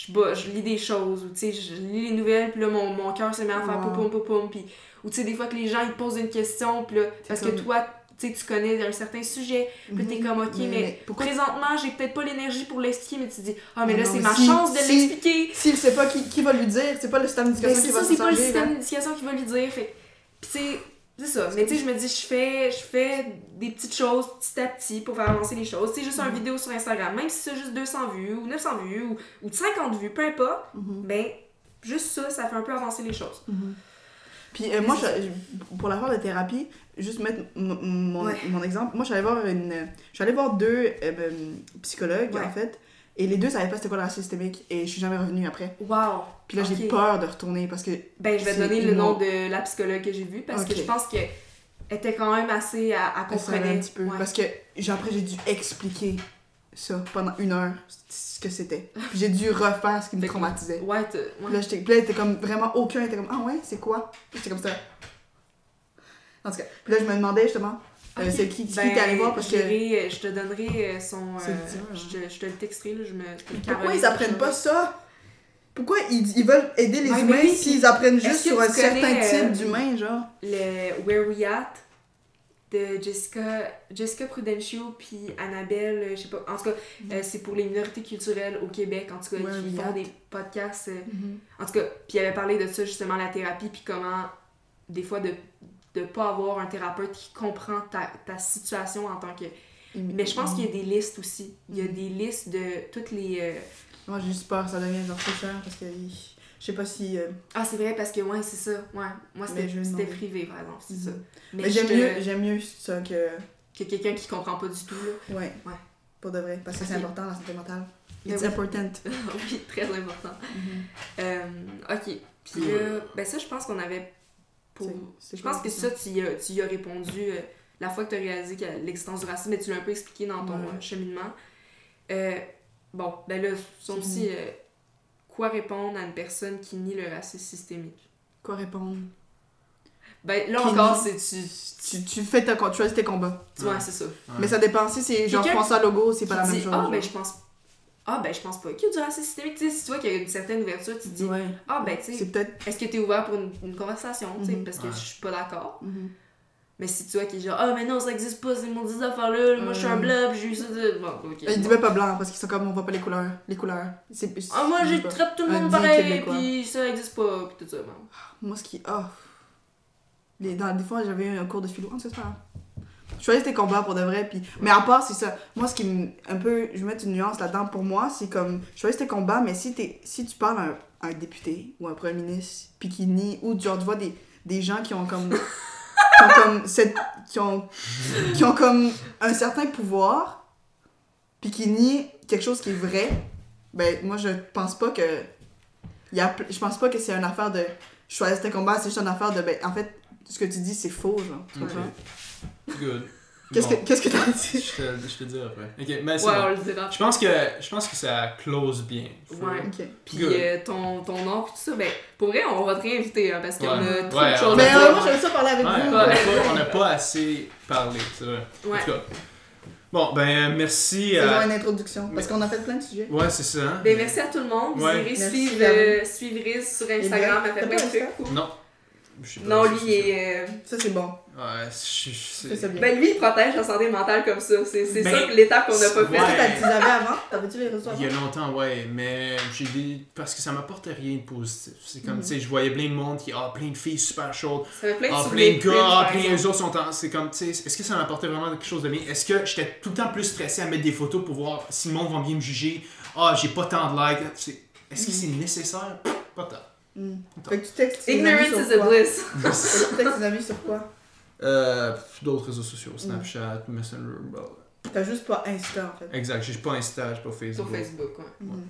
je, bats- je lis des choses, ou tu sais, je lis les nouvelles, puis là, mon, mon cœur se met à faire Wow. poum poum poum puis Ou tu sais, des fois que les gens ils te posent une question, puis là, parce comme- que toi, tu sais, tu connais un certain sujet, puis t'es Mhm. comme, ok, mais, pourquoi... présentement, j'ai peut-être pas l'énergie pour l'expliquer, mais tu dis, ah, mais Mais là, c'est mais ma si- chance de si- l'expliquer. S'il sait pas qui, qui va lui dire, c'est pas le système Ben, d'éducation qui va ça, se c'est pas le système là. d'éducation qui va lui dire. Fait puis tu sais, c'est ça. Mais tu sais, je me dis, je fais, je fais des petites choses petit à petit pour faire avancer les choses. C'est juste une Mhm. vidéo sur Instagram, même si c'est juste 200 vues ou 900 vues ou, ou 50 vues, peu importe, Mhm. ben, juste ça, ça fait un peu avancer les choses. Mhm. Puis euh, moi, je- pour l'affaire de thérapie, juste mettre mon, Ouais. mon exemple, moi, j'allais voir une... J'allais voir deux euh, ben, psychologues, Ouais. en fait, et les deux savaient pas c'était quoi le racisme systémique, et je suis jamais revenue après. Wow! Puis là, j'ai Ok. peur de retourner, parce que... Ben, je vais te donner le nom de la psychologue que j'ai vue parce que je pense qu'elle était quand même assez à, comprendre. un petit peu. Ouais. Parce que j'ai- après, j'ai dû expliquer ça pendant une heure, ce que c'était. Puis j'ai dû refaire ce qui me Fait que- traumatisait. Ouais, ouais. là, j'étais, là, était comme vraiment aucun était comme Ah ouais, c'est quoi J'étais comme ça. En tout cas, puis là, je me demandais justement, euh, Ok. c'est qui, qui Ben, t'es allé voir parce que. j'irai- euh, Je te donnerai euh, son. Euh, dur, hein. je, te, je te le texterai, là, je me. je Pourquoi ils apprennent je- pas ça? Pourquoi ils, ils veulent aider les Ouais, humains oui, s'ils apprennent juste sur un certain euh, type d'humain, genre? Le Where We At de Jessica, Jessica Prudencio puis Annabelle, euh, je sais pas. En tout cas, euh, c'est pour les minorités culturelles au Québec, en tout cas, qui We font des podcasts. euh, En tout cas, puis elle avait parlé de ça justement, la thérapie, puis comment, des fois, de de pas avoir un thérapeute qui comprend ta, ta situation en tant que... Mais je pense qu'il y a des listes aussi. Il y a Mhm. des listes de toutes les... euh, Moi, j'ai juste peur, ça devient genre trop cher parce que je sais pas si. euh, Ah, c'est vrai, parce que, ouais, c'est ça. Ouais, moi, c'était Mais privé, par exemple, c'est ça. Mais, je j'aime te- mieux, j'aime mieux ça que. Que quelqu'un qui comprend pas du tout, là. Ouais. Ouais. Pour de vrai. Parce que c'est important la santé mentale. It's oui. important. oui, très important. Mhm. Euh, ok. Puis là, ben ça, je pense qu'on avait. Pour... Je pense que ça, tu y as, tu y as répondu euh, la fois que tu as réalisé a l'existence du racisme, mais tu l'as un peu expliqué dans ton Ouais. euh, cheminement. Euh, bon, ben là, C'est aussi, euh, quoi répondre à une personne qui nie le racisme systémique? Quoi répondre? Ben là Qui encore, c'est tu. tu, tu fais ta, tu choisis tes combats. Tu vois, Ouais. c'est ça. Ouais. Mais ça dépend si c'est genre François Logo, c'est pas la même dit, chose. Ah, genre. ben je pense. Ah, ben je pense pas qu'il y a du racisme systémique? Tu sais, si tu vois qu'il y a une certaine ouverture, tu te dis, Ouais. ah, ben tu sais, C'est peut-être. est-ce que tu es ouvert pour une, une conversation, tu sais, Mhm. parce que Ouais. je suis pas d'accord. Mhm. Mais si tu vois qu'il est genre, ah, mais non, ça existe pas, c'est mon 10 affaires-là, moi je suis un Ouais. blanc, puis j'ai eu ça de. Bon, ok. Il dit même pas blanc parce qu'ils sont comme on voit pas les couleurs. Les couleurs. C'est- Ah, moi je traite tout le monde pareil, puis ça existe pas, puis tout ça. bon. Moi, ce qui. Ah. Les, dans, des fois, j'avais eu un cours de philo. Ah, c'est pas grave. Choisis tes combats pour de vrai. Puis... Mais à part, c'est ça. Moi, ce qui me. Un peu. Je vais mettre une nuance là-dedans. Pour moi, c'est comme. Choisis tes combats, mais si, t'es, si tu parles à un, à un député ou à un premier ministre, puis qui nie. Ou genre, tu vois des, des gens qui ont comme. qui ont comme. Cette, qui, ont, qui ont comme un certain pouvoir, puis qui nient quelque chose qui est vrai. Ben, moi, je pense pas que. Il y a, je pense pas que c'est une affaire de choisir tes combats, c'est juste une affaire de. Ben, en fait, ce que tu dis, c'est faux, genre. Tu? Good. Qu'est-ce Bon. que qu'est-ce que t'as dit? Je te, je te dis après. Ok, mais c'est Ouais, bon. on le dira. Je pense que je pense que ça close bien. Ouais. Ok. Puis Good. euh, ton, ton nom, tout ça, ben, pour vrai, on va te réinviter, hein, parce qu'on Ouais. a trop Ouais, de choses Mais, euh, moi, j'aime ça parler avec Ouais, vous. on n'a Ouais. pas, on n'a pas assez parlé, c'est vrai. En Ouais. tout cas. Bon, ben merci C'est genre à. une introduction. Parce qu'on a fait plein de sujets. Ouais, c'est ça. hein. Ben, merci à tout le monde. Vous irez suivre, euh, suivre Riz sur Instagram, elle fait plein de trucs. Non. Non, lui, il est. euh, Ça, c'est bon. Ouais, je- je- Ça, bien. Ben, lui, il protège la santé mentale comme ça. C'est c'est Ben, ça l'étape qu'on n'a pas ouais. fait. Qu'est-ce que t'as- tu les avais avant? T'avais-tu les réseaux Il y avant? a longtemps, ouais, mais j'ai des. Parce que ça m'apporte rien de positif. C'est comme, Mhm. tu sais, je voyais plein de monde qui. Ah, plein de filles super chaudes. Ça fait plein de Ah, plein de gars, ah, plein les autres sont en. C'est comme, tu sais, est-ce que ça m'apportait vraiment quelque chose de bien? Est-ce que j'étais tout le temps plus stressé à mettre des photos pour voir si le monde va bien me juger? Ah, j'ai pas tant de likes. Est-ce que c'est nécessaire? Pas tant. Hmm. Fait que tu textes tes amis Ignorance is a bliss. Fait que Tu textes tes amis sur quoi? Euh, d'autres réseaux sociaux, Snapchat, Messenger, bah, T'as juste pas Insta, en fait. exact. J'ai pas Insta, j'ai pas Sur Facebook. Facebook, ouais. Mhm.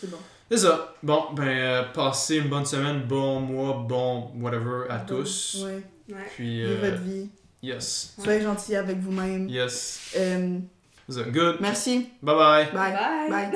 C'est bon. C'est ça. Bon, ben, euh, passez une bonne semaine, bon mois, bon whatever à Bon, tous. Ouais. Ouais. Puis, Vivez euh, votre vie. yes. Soyez gentil avec vous-même. Yes. C'est ça. Good. merci. Bye bye. Bye. Bye. Bye.